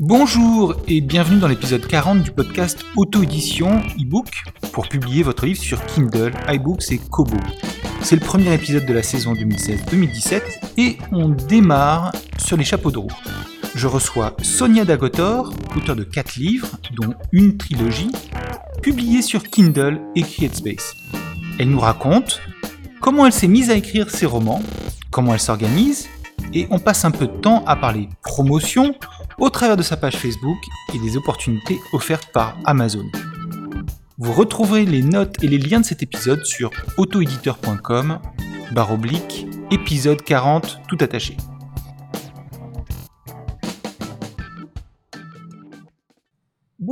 Bonjour et bienvenue dans l'épisode 40 du podcast Auto-édition e-book pour publier votre livre sur Kindle, iBooks et Kobo. C'est le premier épisode de la saison 2016-2017 et on démarre sur les chapeaux de roue. Je reçois Sonia Dagotor, auteure de 4 livres, dont une trilogie, publiée sur Kindle et CreateSpace. Elle nous raconte comment elle s'est mise à écrire ses romans, comment elle s'organise, et on passe un peu de temps à parler promotion, au travers de sa page Facebook et des opportunités offertes par Amazon. Vous retrouverez les notes et les liens de cet épisode sur autoéditeur.com barre oblique épisode 40 tout attaché.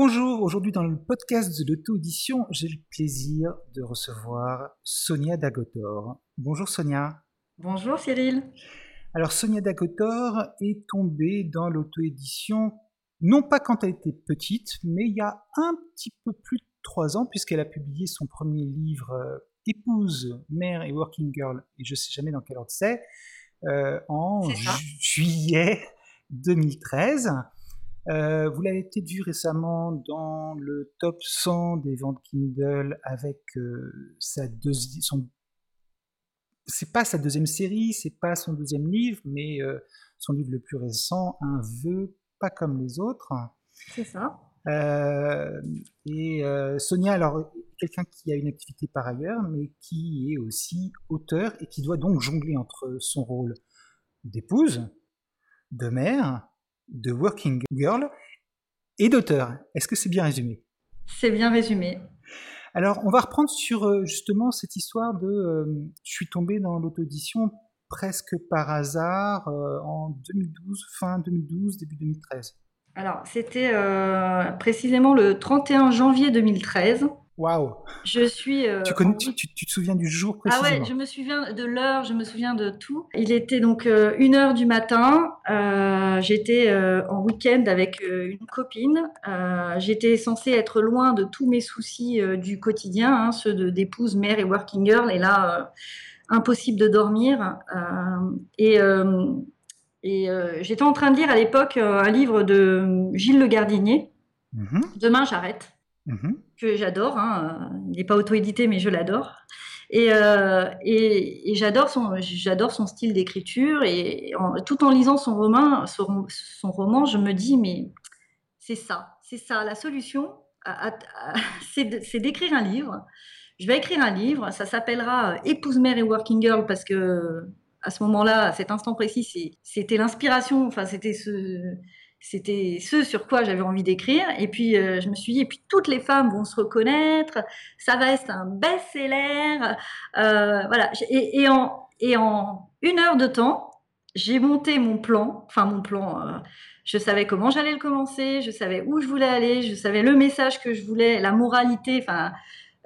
Bonjour, aujourd'hui dans le podcast de l'auto-édition, j'ai le plaisir de recevoir Sonia Dagotor. Bonjour Sonia. Bonjour Cyril. Alors Sonia Dagotor est tombée dans l'auto-édition, non pas quand elle était petite, mais il y a un petit peu plus de trois ans, puisqu'elle a publié son premier livre euh, Épouse, mère et working girl, et je ne sais jamais dans quel ordre c'est, euh, en juillet 2013. Euh, vous l'avez peut-être vu récemment dans le top 100 des ventes Kindle avec sa deuxième, son c'est pas sa deuxième série, c'est pas son deuxième livre, mais euh, son livre le plus récent, Un vœu pas comme les autres. C'est ça. Euh, et euh, Sonia, alors quelqu'un qui a une activité par ailleurs, mais qui est aussi auteur et qui doit donc jongler entre son rôle d'épouse, de mère, de working girl et d'auteur. Est-ce que c'est bien résumé? C'est bien résumé. Alors, on va reprendre sur euh, justement cette histoire de euh, je suis tombé dans l'auto-édition presque par hasard euh, en 2012, fin 2012, début 2013. Alors, c'était précisément le 31 janvier 2013. Waouh Je suis. Euh, tu, connais, tu, te souviens du jour précisément Ah ouais, je me souviens de l'heure, je me souviens de tout. Il était donc euh, une heure du matin. Euh, j'étais en week-end avec une copine. J'étais censée être loin de tous mes soucis du quotidien, hein, ceux d'épouse, mère et working girl. Et là, impossible de dormir. et et j'étais en train de lire à l'époque un livre de Gilles Le Gardinier. Mhm. Demain, j'arrête. Mhm. que j'adore. Hein. Il n'est pas auto-édité, mais je l'adore. Et, euh, et, j'adore son, j'adore son style d'écriture. Et tout en lisant son roman, son, roman, je me dis, mais c'est ça, c'est ça. La solution, c'est d'écrire un livre. Je vais écrire un livre. Ça s'appellera Épouse, mère et working girl parce que à ce moment-là, à cet instant précis, c'était l'inspiration. Enfin, c'était ce c'était ce sur quoi j'avais envie d'écrire. Et puis, euh, je me suis dit, et puis toutes les femmes vont se reconnaître, ça va être un best-seller. Euh, voilà. Et, en, et en une heure de temps, j'ai monté mon plan, enfin mon plan. Euh, je savais comment j'allais le commencer, je savais où je voulais aller, je savais le message que je voulais, la moralité, enfin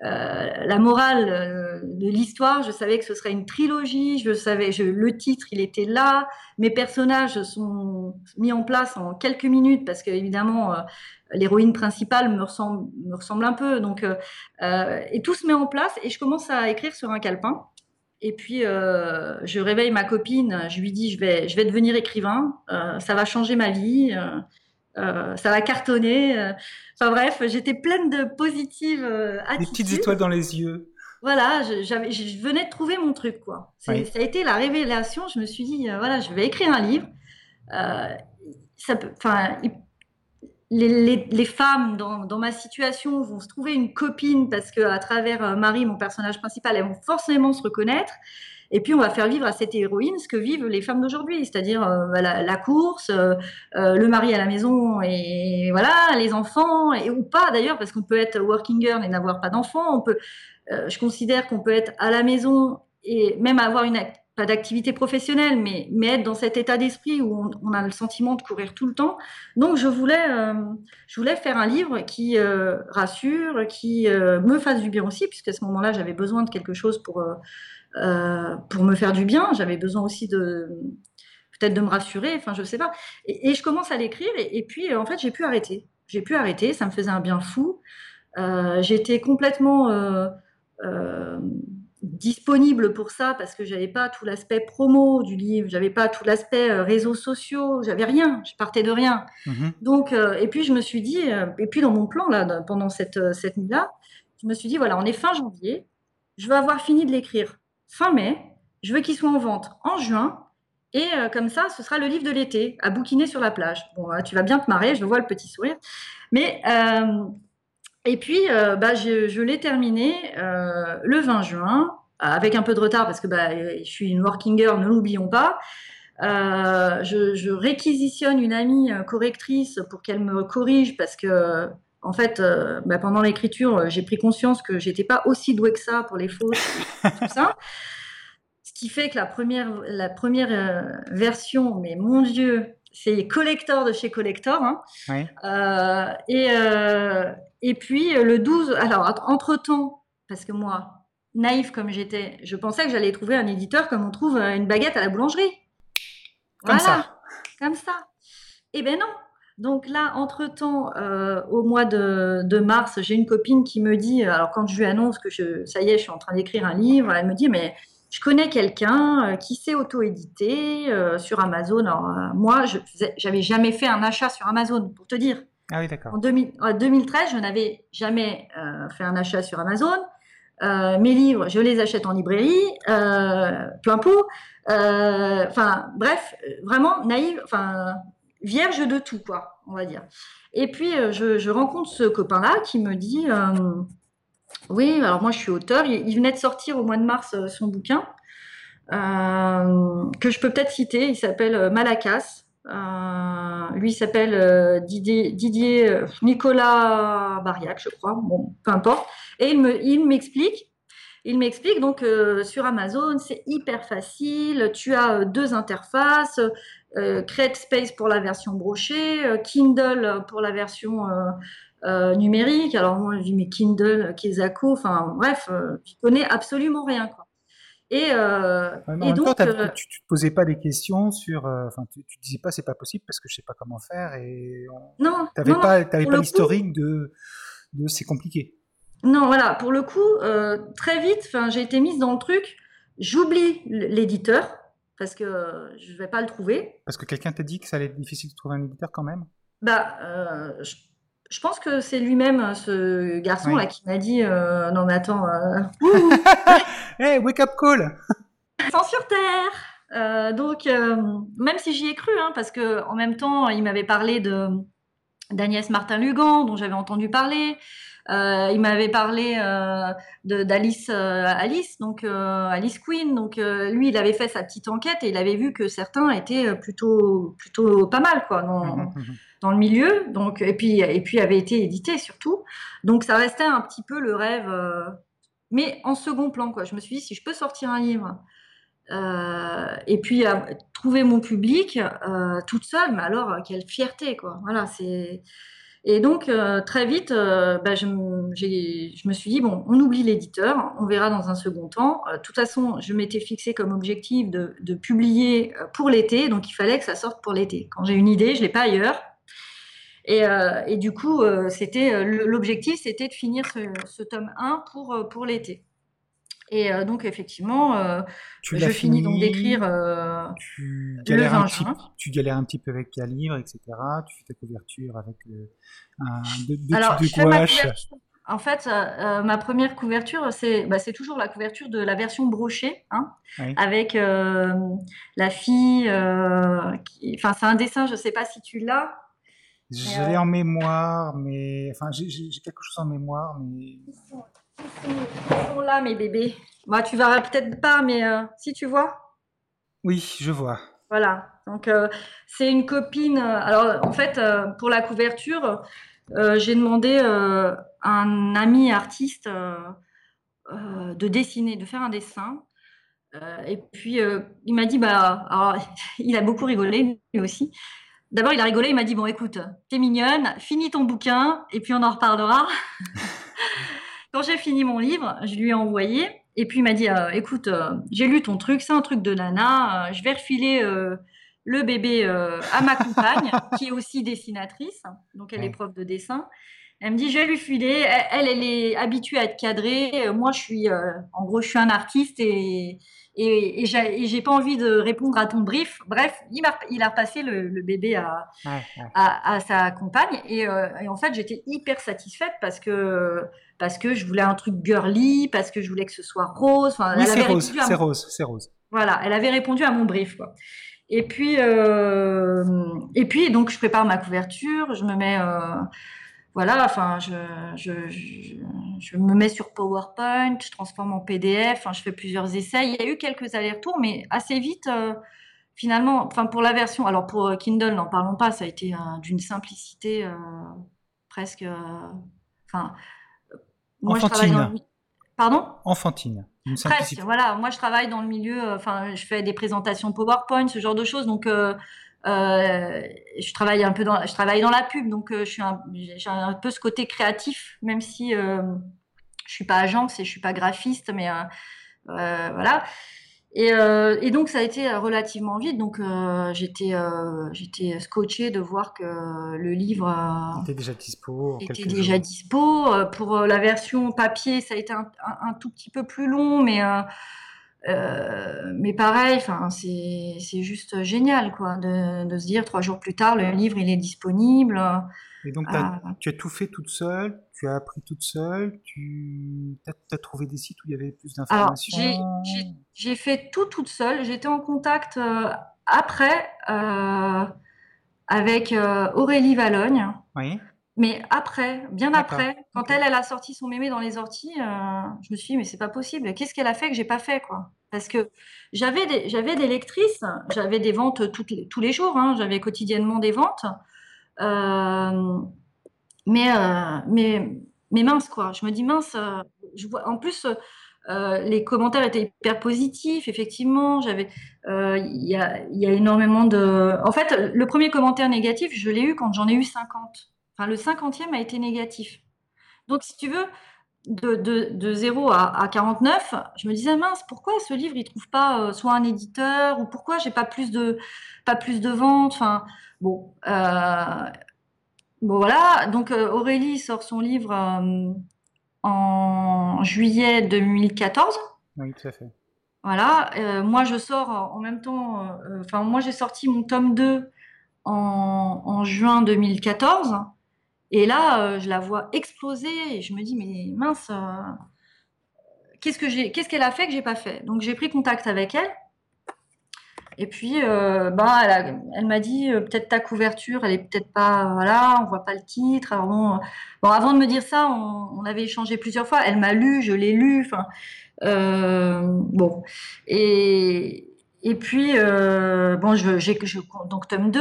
euh, la morale euh, de l'histoire, je savais que ce serait une trilogie, je savais, le titre, il était là, mes personnages sont mis en place en quelques minutes parce que évidemment euh, l'héroïne principale me ressemble, me ressemble un peu, donc et tout se met en place et je commence à écrire sur un calepin. Et puis, je réveille ma copine, je lui dis, je vais, je vais devenir écrivain, ça va changer ma vie. Euh, ça va cartonner. Euh. Enfin bref, j'étais pleine de positives euh, attitudes. Des petites étoiles dans les yeux. Voilà, je, je venais de trouver mon truc, quoi. Ça a été la révélation. Je me suis dit, voilà, je vais écrire un livre. ça peut, enfin, les, les, femmes dans, dans, ma situation vont se trouver une copine parce que à travers Marie, mon personnage principal, elles vont forcément se reconnaître. Et puis, on va faire vivre à cette héroïne ce que vivent les femmes d'aujourd'hui, c'est-à-dire euh, la, course, euh, euh, le mari à la maison et voilà, les enfants, et, ou pas d'ailleurs, parce qu'on peut être working girl et n'avoir pas d'enfants. On je considère qu'on peut être à la maison et même avoir une pas d'activité professionnelle, mais, mais être dans cet état d'esprit où on, a le sentiment de courir tout le temps. Donc, je voulais, je voulais faire un livre qui rassure, qui me fasse du bien aussi, puisqu'à ce moment-là, j'avais besoin de quelque chose pour, euh, pour me faire du bien. J'avais besoin aussi de, peut-être de me rassurer, enfin je sais pas. Et, je commence à l'écrire et, puis en fait j'ai pu arrêter. J'ai pu arrêter, ça me faisait un bien fou. J'étais complètement disponible pour ça parce que j'avais pas tout l'aspect promo du livre, j'avais pas tout l'aspect euh, réseaux sociaux, j'avais rien, je partais de rien. Mhm. Donc, euh, et puis je me suis dit, euh, et puis dans mon plan là, pendant cette, cette nuit-là, je me suis dit voilà, on est fin janvier, je vais avoir fini de l'écrire fin mai, je veux qu'il soit en vente en juin, et comme ça, ce sera le livre de l'été à bouquiner sur la plage. Bon, tu vas bien te marrer, je vois le petit sourire, mais et puis, bah, je, l'ai terminé le 20 juin avec un peu de retard parce que bah, je suis une working girl, ne l'oublions pas. Euh, je, réquisitionne une amie euh, correctrice pour qu'elle me corrige parce que, en fait, euh, bah, pendant l'écriture, j'ai pris conscience que j'étais pas aussi douée que ça pour les fautes, tout ça. Ce qui fait que la première, la première version, mais mon Dieu, c'est collector de chez collector. Hein. et, et puis le 12, alors entre temps, parce que moi, naïf comme j'étais, je pensais que j'allais trouver un éditeur comme on trouve euh, une baguette à la boulangerie. Comme ça. Comme ça. Eh ben non. Donc là, entre-temps, euh, au mois de, mars, j'ai une copine qui me dit, alors quand je lui annonce que je, ça y est, je suis en train d'écrire un livre, elle me dit, mais je connais quelqu'un euh, qui s'est auto-édité sur Amazon. Alors, moi, je n'avais jamais fait un achat sur Amazon, pour te dire. Ah oui, d'accord. En, 2013, je n'avais jamais fait un achat sur Amazon. Euh, mes livres, je les achète en librairie, euh, plein pot. Euh, enfin, bref, vraiment naïve, enfin, vierge de tout, quoi, on va dire. Et puis, je, rencontre ce copain-là qui me dit Oui, alors moi, je suis auteur. Il, venait de sortir au mois de mars son bouquin, que je peux peut-être citer. Il s'appelle Malacas. lui s'appelle Didier, Nicolas Bariac, je crois. Bon, peu importe. Et il m'explique. Il m'explique donc euh, sur Amazon, c'est hyper facile. Tu as euh, deux interfaces, euh, Create Space pour la version brochée, Kindle pour la version numérique. Alors moi, je dis mais Kindle, Kezako, enfin bref, je connais absolument rien. Quoi. Et, donc, tu, ne te posais pas des questions sur, enfin, tu, tu, disais pas c'est pas possible parce que je sais pas comment faire et non, t'avais pas, pas l'historique de, de c'est compliqué. Non, voilà, pour le coup, euh, très vite, j'ai été mise dans le truc. J'oublie l'éditeur parce que je ne vais pas le trouver. Parce que quelqu'un t'a dit que ça allait être difficile de trouver un éditeur quand même? Bah, euh, je, pense que c'est lui-même, ce garçon-là, qui m'a dit euh, Non, mais attends. hey, wake up call Sans sur terre Donc, même si j'y ai cru, hein, parce que en même temps, il m'avait parlé de d'Agnès Martin-Lugan, dont j'avais entendu parler. Euh, il m'avait parlé euh, d'Alice euh, Alice, donc Alice Queen. Donc lui, il avait fait sa petite enquête et il avait vu que certains étaient plutôt plutôt pas mal quoi dans, mmh, mmh, mmh. dans le milieu. Donc et puis et puis avait été édité surtout. Donc ça restait un petit peu le rêve, mais en second plan quoi. Je me suis dit si je peux sortir un livre. et puis trouver mon public toute seule, mais alors quelle fierté quoi. Voilà, c'est et donc, euh, très vite, euh, bah, je, me suis dit, bon, on oublie l'éditeur, on verra dans un second temps. Euh, de toute façon, je m'étais fixé comme objectif de, publier pour l'été, donc il fallait que ça sorte pour l'été. Quand j'ai une idée, je ne l'ai pas ailleurs. Et, du coup, c'était l'objectif, c'était de finir ce, ce, tome 1 pour, pour l'été. Et euh, donc, effectivement, euh, je finis donc d'écrire euh, tu galères un petit, Tu galères un petit peu avec ta livre, etc. Tu fais ta couverture avec un, deux, Alors, types de gouache. En fait, ma première couverture, c'est bah, toujours la couverture de la version brochée, hein, avec la fille. Enfin, c'est un dessin, je ne sais pas si tu l'as. Je l'ai en mémoire, mais enfin, j'ai quelque chose en mémoire, mais. Ils sont là, mes bébés. Moi, tu verras peut-être pas, mais euh, si tu vois. Oui, je vois. Voilà. Donc, euh, c'est une copine. Euh, alors, en fait, pour la couverture, j'ai demandé à un ami artiste de dessiner, de faire un dessin. et puis, il m'a dit, bah, alors, il a beaucoup rigolé, lui aussi. D'abord, il a rigolé, il m'a dit, bon, écoute, t'es mignonne, finis ton bouquin, et puis on en reparlera. Quand j'ai fini mon livre, je lui ai envoyé. Et puis il m'a dit, euh, écoute, euh, j'ai lu ton truc, c'est un truc de nana, euh, je vais refiler le bébé à ma compagne, qui est aussi dessinatrice, donc elle est prof de dessin. Elle me dit, je vais lui filer. Elle, elle est habituée à être cadrée. Moi, je suis, en gros, je suis un artiste et, et, et j'ai pas envie de répondre à ton brief. Bref, il a, il a repassé le, bébé à, à, sa compagne et, et en fait, j'étais hyper satisfaite parce que parce que je voulais un truc girly, parce que je voulais que ce soit rose. Enfin, oui, c'est rose, c'est rose, c'est rose. Voilà, elle avait répondu à mon brief. Quoi. Et puis, euh, et puis, donc, je prépare ma couverture, je me mets, euh, voilà, enfin, je, je, je, me mets sur PowerPoint, je transforme en PDF, enfin, je fais plusieurs essais. Il y a eu quelques allers-retours, mais assez vite, euh, finalement, enfin, pour la version, alors pour Kindle, n'en parlons pas, ça a été d'une simplicité presque, enfin, moi, je travaille dans Pardon? Enfantine. Presque, voilà. Moi, je travaille dans le milieu, euh, enfin, je fais des présentations PowerPoint, ce genre de choses. Donc, euh, euh, je travaille un peu dans, je travaille dans la pub, donc je suis j'ai un peu ce côté créatif, même si je suis pas agence et je suis pas graphiste, mais voilà. Euh, et, donc ça a été relativement vite. Donc euh, j'étais euh, j'étais scotché de voir que le livre était déjà dispo. Était déjà dispo. Pour la version papier, ça a été un, tout petit peu plus long, mais mais pareil. Enfin c'est c'est juste génial quoi de, de, se dire trois jours plus tard le livre il est disponible. Et donc, ah. tu as tout fait toute seule, tu as appris toute seule, tu as, trouvé des sites où il y avait plus d'informations J'ai fait tout toute seule. J'étais en contact euh, après euh, avec euh, Aurélie Valogne. Oui. Mais après, bien après, quand elle, elle a sorti son mémé dans les orties, je me suis dit, mais c'est pas possible. Qu'est-ce qu'elle a fait que j'ai pas fait, quoi? Parce que j'avais des, j'avais des lectrices, j'avais des ventes toutes tous les jours, hein, j'avais quotidiennement des ventes. Mais, mais, mais mince, quoi. Je me dis mince. Euh, je vois, en plus, les commentaires étaient hyper positifs, effectivement. J'avais, il y, a, énormément de. En fait, le premier commentaire négatif, je l'ai eu quand j'en ai eu 50. Enfin, le cinquantième a été négatif. Donc, si tu veux, de, de, de 0 à, à, 49, je me disais mince, pourquoi ce livre il trouve pas soit un éditeur ou pourquoi j'ai pas plus de pas plus de ventes? Enfin, bon, euh, bon voilà. Donc euh, Aurélie sort son livre euh, en juillet 2014. Oui, tout à fait. Voilà. moi, je sors en même temps. Enfin, moi, j'ai sorti mon tome 2 en, en juin 2014. Et là, je la vois exploser et je me dis, mais mince, qu'est-ce qu'elle a fait que j'ai pas fait? Donc j'ai pris contact avec elle et puis, euh, bah, elle, m'a dit euh, peut-être ta couverture, elle est peut-être pas, voilà, on voit pas le titre. Alors bon, bon avant de me dire ça, on, avait échangé plusieurs fois. Elle m'a lu, je l'ai lu. Enfin, euh, bon. Et, et puis, bon, je, j'ai, donc tome 2,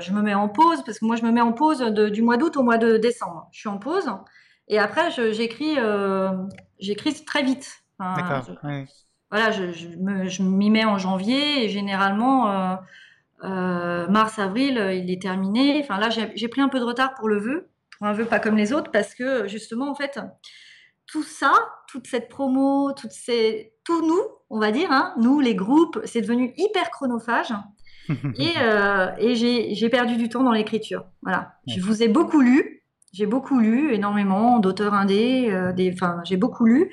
je me mets en pause parce que moi, je me mets en pause du mois d'août au mois de décembre. Je suis en pause. Et après, j'écris, j'écris très vite. D'accord voilà, je, m'y mets en janvier et généralement euh, euh, mars avril euh, il est terminé. Enfin là j'ai pris un peu de retard pour le vœu, pour un vœu pas comme les autres parce que justement en fait tout ça, toute cette promo, toutes ces, tout nous, on va dire, hein, nous les groupes, c'est devenu hyper chronophage. et, et j'ai perdu du temps dans l'écriture. Voilà. Je vous ai beaucoup lu, j'ai beaucoup lu, énormément d'auteurs indés, des, enfin, j'ai beaucoup lu.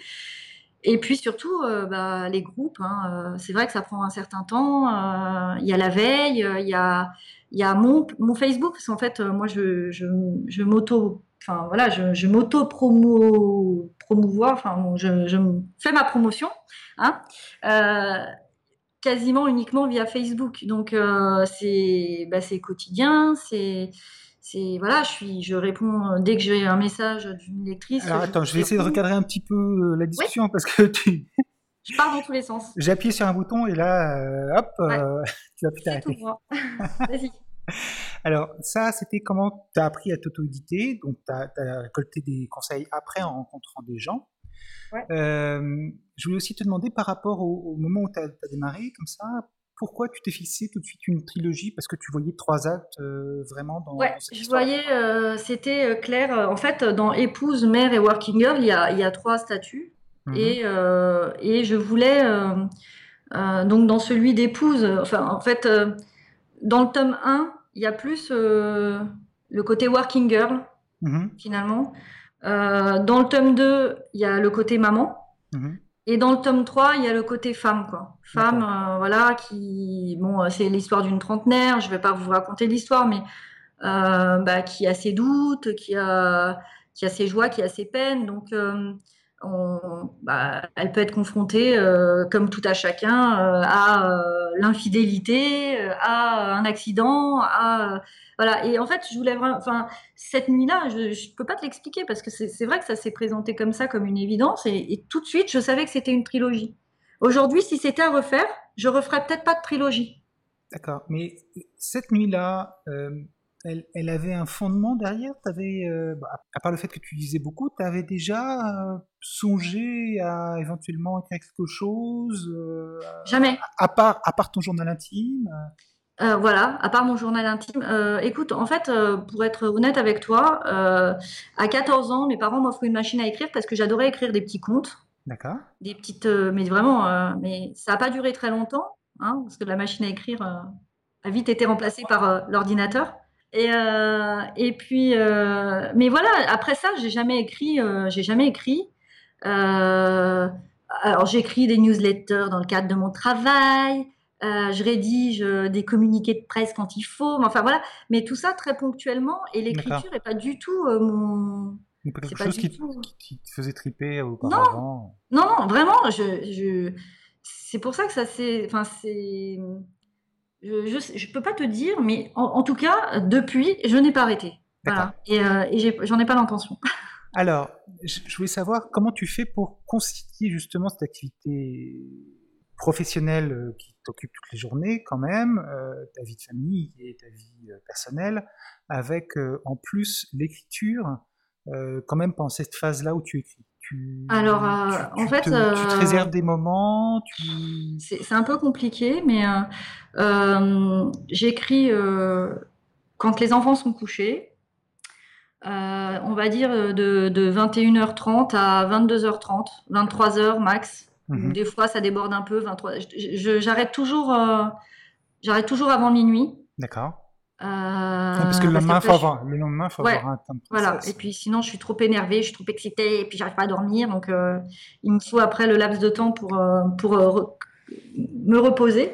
Et puis surtout, euh, bah, les groupes, hein, euh, c'est vrai que ça prend un certain temps. Euh, il y a la veille, il y a, mon, Facebook, parce qu'en fait, moi, je, m'auto, enfin voilà, je, je m'auto promo, promouvoir, enfin, je, fais ma promotion, hein, quasiment uniquement via Facebook. Donc bah, c'est quotidien, c'est c'est voilà, je suis, je réponds euh, dès que j'ai un message d'une lectrice. Alors attends, je vais essayer de recadrer un petit peu euh, la discussion parce que tu. Je pars dans tous les sens. J'ai appuyé sur un bouton et là, euh, hop, tu vas plus t'arrêter. Vas-y. Alors, ça, c'était comment tu as appris à t'auto-éditer. Donc, tu as, récolté des conseils après en rencontrant des gens. Ouais. je voulais aussi te demander par rapport au, au moment où tu as, démarré, comme ça, pourquoi tu t'es fixé tout de suite une trilogie? Parce que tu voyais trois actes euh, vraiment dans. Ouais, je voyais, euh, c'était euh, clair. En fait, dans épouse, mère et working girl, il y a, il y a trois statuts. Mhm. Et, et je voulais, donc dans celui d'épouse, enfin, en fait, dans le tome 1, il y a plus le côté working girl, Mhm. finalement. Dans le tome 2, il y a le côté maman. Mhm. Et dans le tome 3, il y a le côté femme, quoi. Femme, euh, voilà, qui, bon, euh, c'est l'histoire d'une trentenaire, je vais pas vous raconter l'histoire, mais euh, bah, qui a ses doutes, qui a, qui a ses joies, qui a ses peines. Donc, euh, on- bah, elle peut être confrontée, euh, comme tout à chacun, euh, à euh, l'infidélité, à un accident, à voilà. Et en fait, je voulais enfin, cette nuit-là, je, je peux pas te l'expliquer parce que c'est vrai que ça s'est présenté comme ça, comme une évidence, et, et tout de suite, je savais que c'était une trilogie. Aujourd'hui, si c'était à refaire, je referais peut-être pas de trilogie. D'accord. Mais cette nuit-là, elle, elle avait un fondement derrière T'avais, euh, bah, à part le fait que tu lisais beaucoup, tu avais déjà euh, songé à éventuellement écrire quelque chose euh, Jamais. à, part, à part ton journal intime voilà, à part mon journal intime. Écoute, en fait, pour être honnête avec toi, à 14 ans, mes parents m'offrent une machine à écrire parce que j'adorais écrire des petits contes, D'accord. des petites, mais vraiment, mais ça n'a pas duré très longtemps, hein, parce que la machine à écrire a vite été remplacée par l'ordinateur. Et, euh, et puis, euh, mais voilà, après ça, j'ai jamais écrit, euh, j'ai jamais écrit. Alors, j'écris des newsletters dans le cadre de mon travail. Je rédige des communiqués de presse quand il faut. mais Enfin voilà, mais tout ça très ponctuellement. Et l'écriture n'est pas du tout mon. Donc quelque C'est pas chose du qui, tout. qui- te faisait triper auparavant? Non, non, vraiment. Je, je... C'est pour ça que ça c'est. Enfin c'est. Je, je peux pas te dire, mais en, en tout cas, depuis, je n'ai pas arrêté. Voilà. Et, euh, et j'en ai pas l'intention. Alors, je je voulais savoir comment tu fais pour concilier justement cette activité professionnelle euh, qui t'occupe toutes les journées quand même, euh, ta vie de famille et ta vie euh, personnelle, avec euh, en plus l'écriture, quand même pendant cette phase-là où tu écris? Tu, Alors, euh, tu- en fait, te, tu te euh, réserves des moments, tu... C'est un peu compliqué, mais euh, j'écris quand les enfants sont couchés. On va dire de, de 21h30 à 22h30, 23h max. Mhm. Des fois, ça déborde un peu. 23. je- je- J'arrête toujours, j'arrête toujours avant minuit. D'accord. Euh, Ouais, parce que le lendemain, qu'après, faut je- avoir, le lendemain, faut Ouais, avoir un temps de Voilà, et puis sinon je suis trop énervée, je suis trop excitée, et puis j'arrive pas à dormir, donc euh, il me faut après le laps de temps pour, euh, pour euh, re- me reposer.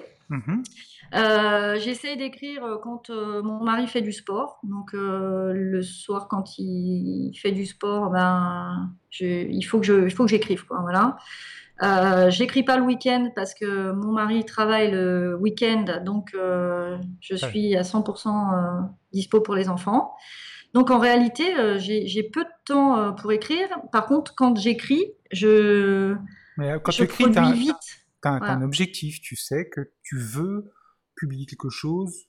Euh, J'essaie d'écrire quand mon mari fait du sport, donc le soir quand il fait du sport, ben, je- il faut que il j'écrive, voilà. Euh, J'écris pas le week-end parce que mon mari travaille le week-end, donc euh, je suis à 100% euh, dispo pour les enfants. Donc en réalité, euh, j'ai peu de temps pour écrire. Par contre, quand j'écris, je, Mais quand je tu écris, produis vite. Voilà. t'as un objectif, tu sais que tu veux publier quelque chose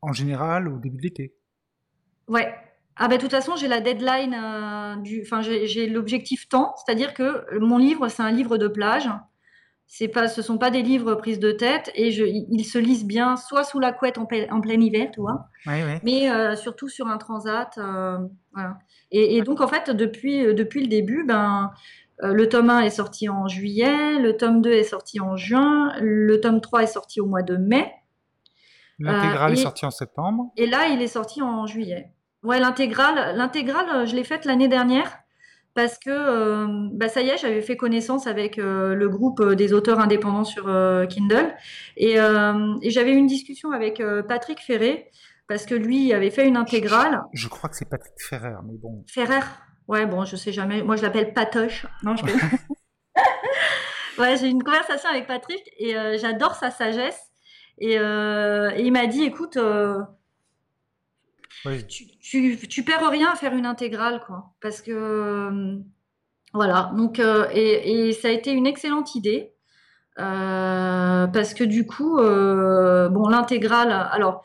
en général au début de l'été. Ouais. Ah ben de toute façon, j'ai la deadline euh, du, enfin j'ai l'objectif temps, c'est-à-dire que mon livre, c'est un livre de plage. C'est pas, ce sont pas des livres prises de tête et je, ils se lisent bien, soit sous la couette en, pe- en plein hiver, tu vois, mais euh, surtout sur un transat. euh, voilà. et, et donc en fait, depuis, depuis le début, ben le tome 1 est sorti en juillet, le tome 2 est sorti en juin, le tome 3 est sorti au mois de mai. L'intégrale est sortie en septembre. Et là, il est sorti en juillet. Ouais, l'intégrale, l'intégrale, euh, je l'ai faite l'année dernière parce que euh, bah, ça y est, j'avais fait connaissance avec euh, le groupe des auteurs indépendants sur euh, Kindle et, et j'avais eu une discussion avec Patrick Ferré parce que lui avait fait une intégrale. Je crois que c'est Patrick Ferrer, mais bon. Ferrer, ouais, bon, je sais jamais. Moi, je l'appelle Patoche. Non, je ouais, j'ai eu une conversation avec Patrick et j'adore sa sagesse. Et, et il m'a dit, écoute. Tu, tu, perds rien à faire une intégrale, quoi. Parce que. euh, voilà. Donc, euh, et, et ça a été une excellente idée. euh, parce que du coup, bon, l'intégrale. Alors,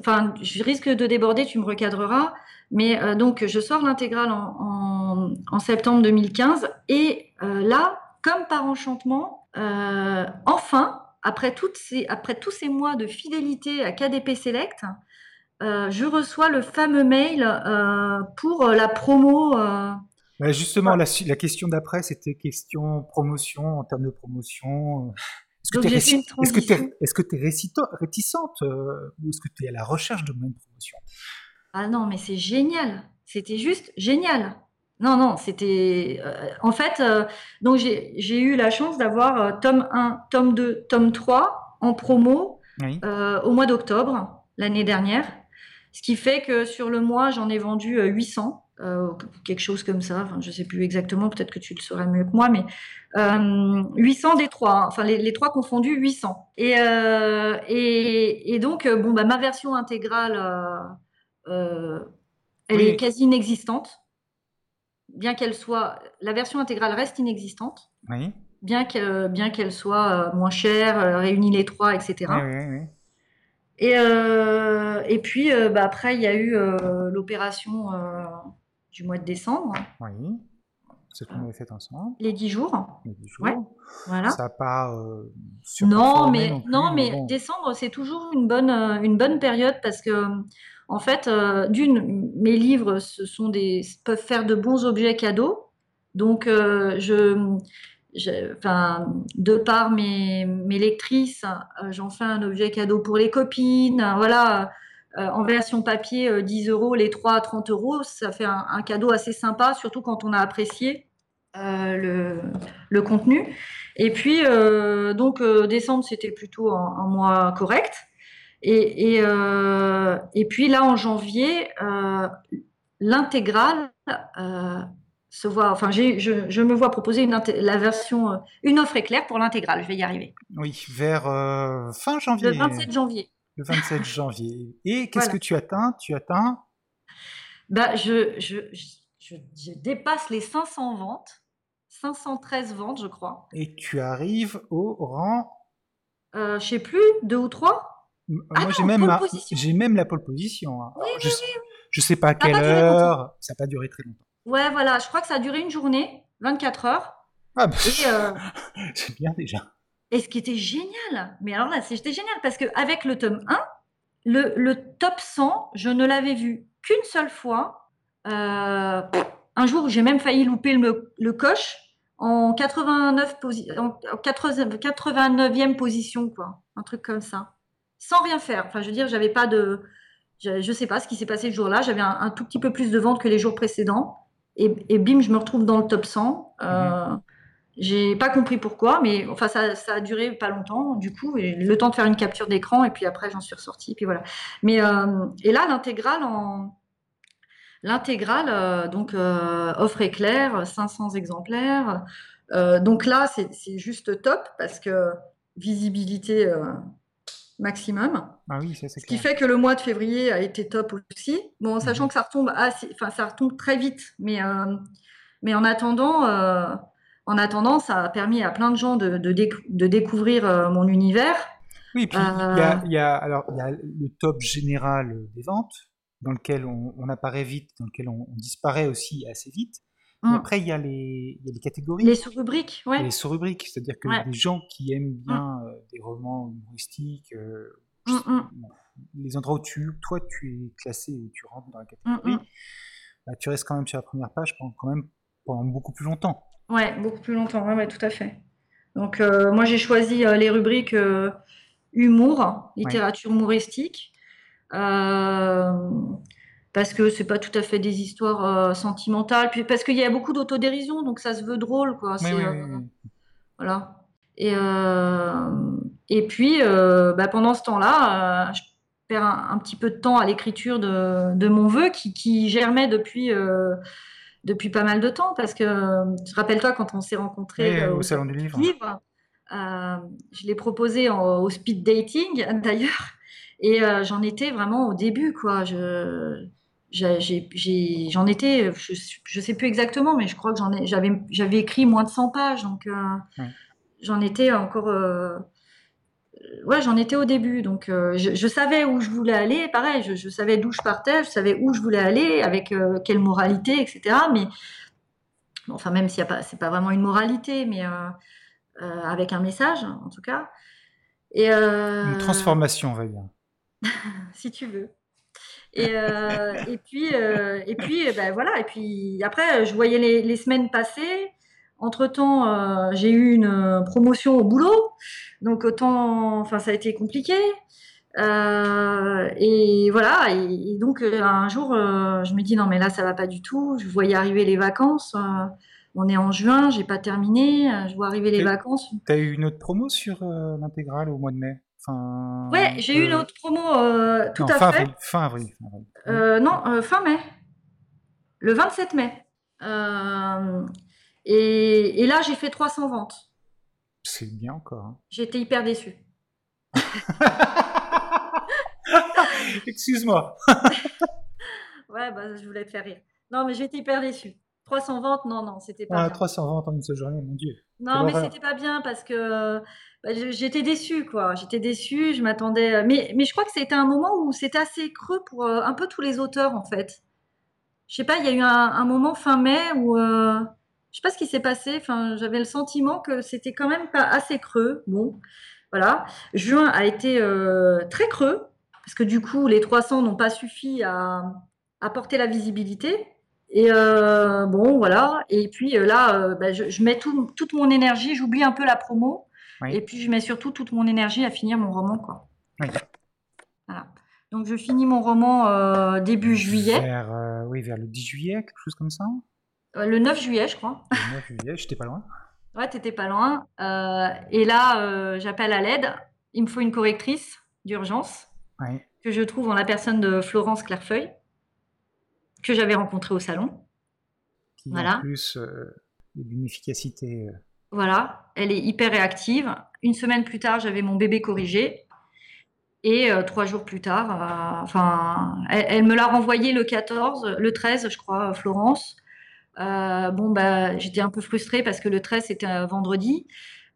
enfin, je risque de déborder, tu me recadreras. Mais donc, je sors l'intégrale en, en- septembre 2015. Et là, comme par enchantement, enfin, après, toutes ces, après tous ces mois de fidélité à KDP Select, euh, je reçois le fameux mail euh, pour la promo. euh, Bah, justement, la, su- la question d'après, c'était question promotion, en termes de promotion. euh, Est-ce que tu es, est-ce que es réticente ou est-ce que tu es à la recherche de de promotion? Ah non, mais c'est génial. C'était juste génial. Non, non, c'était. en fait, donc j'ai eu la chance d'avoir tome 1, tome 2, tome 3 en promo au mois d'octobre l'année dernière. Ce qui fait que sur le mois, j'en ai vendu 800, euh, euh, quelque chose comme ça. Enfin, je ne sais plus exactement, peut-être que tu le saurais mieux que moi, mais 800 euh, des trois, hein. enfin les, trois confondus, 800. Et, et, donc, bon, bah, ma version intégrale, elle est quasi inexistante. Bien qu'elle soit. La version intégrale reste inexistante. Bien qu'elle bien qu'elle soit moins chère, réunie les trois, etc. Oui, et, euh, et puis, euh, bah, après, il y a eu euh, l'opération du mois de décembre. Oui. C'est qu'on avait fait ensemble. Les 10 jours. Les 10 jours. Ouais. Voilà. Ça n'a pas. non, mais, non, mais, décembre, c'est toujours une bonne, une bonne période parce que, en fait, d'une, mes livres ce sont des, peuvent faire de bons objets cadeaux. Donc, je de par mes, mes lectrices, euh, j'en fais un objet cadeau pour les copines. Voilà, euh, en version papier, 10 euh, euros, les 3 à 30 euros, ça fait un, cadeau assez sympa, surtout quand on a apprécié le, le, contenu. Et puis, donc, décembre, c'était plutôt un, mois correct. Et, et, et, puis là, en janvier, l'intégrale se enfin, je, je, me vois proposer une, la version, euh, une offre éclair pour l'intégrale. Je vais y arriver. Oui, vers euh, fin janvier. Le 27 janvier. Le 27 janvier. Et qu'est-ce que tu atteins? Tu atteins? Bah, je, je, je, dépasse les 500 ventes. 513 ventes, je crois. Et tu arrives au rang? Euh, Je sais plus, deux ou trois ah Moi, j'ai même, j'ai même la pole position. Hein. je, ne sais pas à quelle heure, ça n'a pas duré très longtemps. Ouais, voilà, je crois que ça a duré une journée, 24 heures. Ah, bah, euh, c'est bien déjà. Et ce qui était génial, mais alors là, c'était génial parce qu'avec le tome 1, le, le, top 100, je ne l'avais vu qu'une seule fois. Euh, un jour, j'ai même failli louper le, le coche en 89 en 89e position, quoi. Un truc comme ça. Sans rien faire. Enfin, je veux dire, j'avais pas de. Je ne sais pas ce qui s'est passé le jour-là. J'avais un, un, tout petit peu plus de ventes que les jours précédents. Et, bim, je me retrouve dans le top 100. Euh, mhm. J'ai pas compris pourquoi, mais enfin ça, ça, a duré pas longtemps du coup, et le temps de faire une capture d'écran et puis après j'en suis ressortie, puis voilà. Mais euh, et là l'intégrale en l'intégrale euh, donc euh, offre éclair, 500 exemplaires. donc là c'est juste top parce que visibilité maximum. Ah oui, Ce qui fait que le mois de février a été top aussi. Bon, sachant mhm. que ça retombe, enfin, ça retombe très vite, mais, euh, mais en attendant, euh, en attendant, ça a permis à plein de gens de, de, découvrir euh, mon univers. Oui, puis il y, a, alors, y a le top général des ventes, dans lequel on, apparaît vite, dans lequel on disparaît aussi assez vite. Mm. Après, il y, a les, il y a les catégories. Les sous-rubriques, ouais. Les sous-rubriques, c'est-à-dire que les gens qui aiment mm. bien euh, des romans humoristiques, euh, mm, les endroits où tu, toi, tu es classé, où tu rentres dans la catégorie, bah, tu restes quand même sur la première page pendant, quand même pendant beaucoup plus longtemps. Ouais, beaucoup plus longtemps, ouais, tout à fait. Donc, euh, moi, j'ai choisi les rubriques humour, littérature humoristique. Parce que c'est pas tout à fait des histoires euh, sentimentales, puis parce qu'il y a beaucoup d'autodérision, donc ça se veut drôle, quoi. Euh, voilà. Et, euh, et puis, bah, pendant ce temps-là, je perds un, petit peu de temps à l'écriture de, de, mon vœu qui, qui germait depuis, depuis pas mal de temps, parce que, rappelle-toi, quand on s'est rencontrés au, Salon du Livre, je l'ai proposé au speed dating, d'ailleurs, et j'en étais vraiment au début, quoi. Je j'en étais, je, ne sais plus exactement, mais je crois que j'avais, j'avais écrit moins de 100 pages, donc euh, j'en étais encore, euh, ouais, j'en étais au début, donc euh, je, savais où je voulais aller, pareil, je, savais d'où je partais, je savais où je voulais aller, avec quelle moralité, etc. Mais enfin, même si pas, c'est pas vraiment une moralité, mais avec un message, en tout cas. Et, une transformation, on va dire. si tu veux. Et, euh, et puis, euh, et puis ben voilà. Et puis après, je voyais les, les semaines passer. Entre temps, j'ai eu une promotion au boulot, donc autant, enfin, ça a été compliqué. et voilà. Et, donc un jour, je me dis non mais là ça va pas du tout. Je voyais arriver les vacances. on est en juin, j'ai pas terminé. Je vois arriver les vacances. T'as eu une autre promo sur l'intégrale au mois de mai? Ouais, j'ai eu une autre promo euh, tout à fin fait. Avril, fin avril. Euh, non, euh, fin mai. Le 27 mai. Et, et, là, j'ai fait 300 ventes. C'est bien encore. Hein. J'étais hyper déçue. Excuse-moi. ouais, bah, je voulais te faire rire. Non, mais j'étais hyper déçue. 300 ventes, non, non, c'était pas. Ah, 300 ventes en une seule journée, mon Dieu. Non, mais c'était pas bien parce que bah, j'étais déçue, quoi. J'étais déçue, je m'attendais. Mais, mais je crois que c'était un moment où c'était assez creux pour euh, un peu tous les auteurs, en fait. Je sais pas, il y a eu un, moment fin mai où. Euh, je sais pas ce qui s'est passé. Enfin, j'avais le sentiment que c'était quand même pas assez creux. Bon, voilà. Juin a été euh, très creux parce que du coup, les 300 n'ont pas suffi à apporter la visibilité. Et bon, voilà. Et puis là, bah, je, mets toute mon énergie, j'oublie un peu la promo. Et puis, je mets surtout toute mon énergie à finir mon roman. Quoi. Voilà. Donc, je finis mon roman euh, début juillet. Vers, euh, oui, vers le 10 juillet, quelque chose comme ça euh, Le 9 juillet, je crois. Le 9 juillet, j'étais pas loin. Ouais, t'étais pas loin. et là, j'appelle à l'aide. Il me faut une correctrice d'urgence que je trouve en la personne de Florence Clairefeuille, que j'avais rencontrée au salon. Qui, voilà. En plus, d'une efficacité voilà, elle est hyper réactive. Une semaine plus tard, j'avais mon bébé corrigé. Et euh, trois jours plus tard, euh, enfin, elle, me l'a renvoyé le 14, le 13, je crois, Florence. Euh, bon, bah, j'étais un peu frustrée parce que le 13, c'était un vendredi.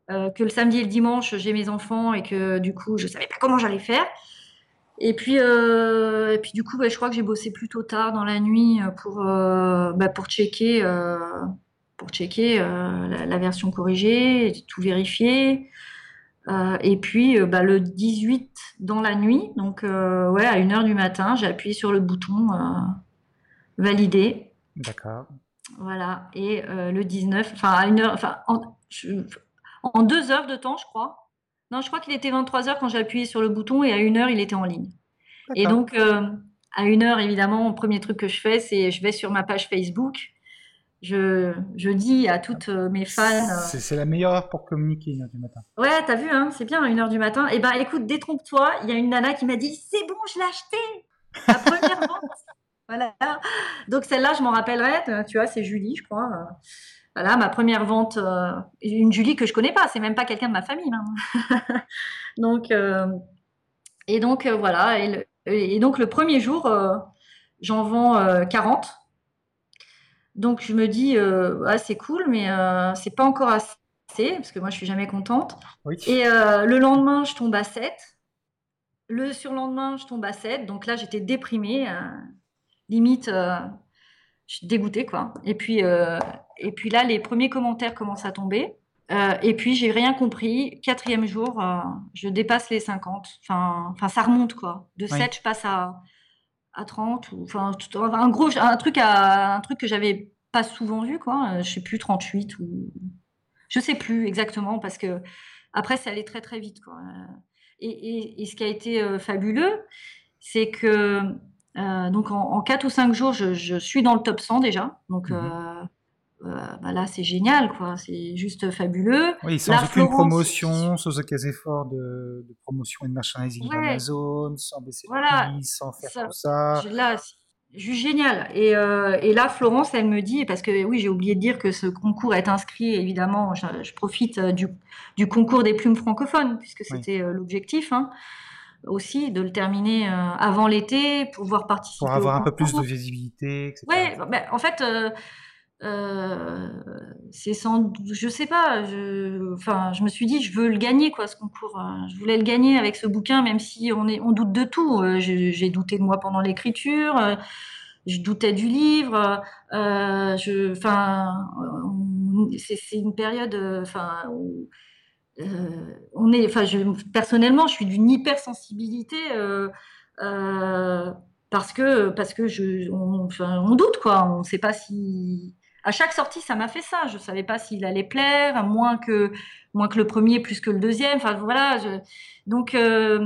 que le samedi et le dimanche, j'ai mes enfants et que du coup, je savais pas comment j'allais faire. Et puis, et puis du coup, bah, je crois que j'ai bossé plutôt tard dans la nuit pour, bah, pour checker pour checker euh, la, version corrigée, tout vérifier. Euh, et puis euh, bah, le 18 dans la nuit, donc ouais, à 1h du matin, j'ai appuyé sur le bouton valider. D'accord. Voilà. Et le 19, enfin à une heure, enfin en, deux heures de temps, je crois. Non, je crois qu'il était 23 heures quand j'ai appuyé sur le bouton et à une heure, il était en ligne. Et donc, à une heure, évidemment, le premier truc que je fais, c'est je vais sur ma page Facebook je, je, dis à toutes euh, mes fans. Euh, c'est la meilleure heure pour communiquer, 1h du matin. Ouais, t'as vu, hein, c'est bien, 1h du matin. Et eh ben écoute, détrompe-toi, il y a une nana qui m'a dit C'est bon, je l'ai acheté La première vente Voilà. Donc celle-là, je m'en rappellerai, tu vois, c'est Julie, je crois. Voilà, ma première vente, euh, une Julie que je connais pas, c'est même pas quelqu'un de ma famille. Hein. donc, et donc voilà, et, et, donc le premier jour, j'en vends 40. Donc je me dis, euh, ah, c'est cool, mais euh, c'est pas encore assez, parce que moi je suis jamais contente. Et euh, le lendemain, je tombe à 7. Le surlendemain, je tombe à 7. Donc là, j'étais déprimée. limite, je suis dégoûtée, quoi. Et puis, et puis là, les premiers commentaires commencent à tomber. et puis, j'ai rien compris. Quatrième jour, je dépasse les 50. Enfin, enfin ça remonte, quoi. De 7, je passe à à 30 ou enfin un gros un truc à un truc que j'avais pas souvent vu quoi euh, je sais plus 38 ou je sais plus exactement parce que après ça allait très très vite quoi et, et, ce qui a été euh, fabuleux c'est que euh, donc en, en, 4 ou 5 jours je, je, suis dans le top 100 déjà donc mmh euh, bah là, c'est génial, quoi. C'est juste fabuleux. Oui, sans aucune promotion, sans aucun effort de, de promotion et de merchandising ouais. Amazon, sans baisser voilà. prix, sans faire tout ça. Là, juste génial. Et, euh, et, là, Florence, elle me dit, parce que oui, j'ai oublié de dire que ce concours est inscrit, évidemment, je, je profite euh, du, du, concours des plumes francophones, puisque c'était oui. l'objectif. Hein, aussi de le terminer euh, avant l'été pour pouvoir participer. Pour avoir un peu plus de visibilité, etc. Ouais, bah, en fait, euh, euh, c'est je sais pas. Je, enfin, je me suis dit, je veux le gagner, quoi, ce concours. Hein. Je voulais le gagner avec ce bouquin, même si on est, on doute de tout. Euh, j'ai douté de moi pendant l'écriture. Euh, je doutais du livre. je, enfin, c'est une période, enfin, où, on est, enfin, personnellement, je suis d'une hypersensibilité. parce que parce que je enfin, on doute quoi on ne sait pas si à chaque sortie, ça m'a fait ça. Je savais pas s'il allait plaire, moins que moins que le premier, plus que le deuxième. Enfin voilà. Donc euh,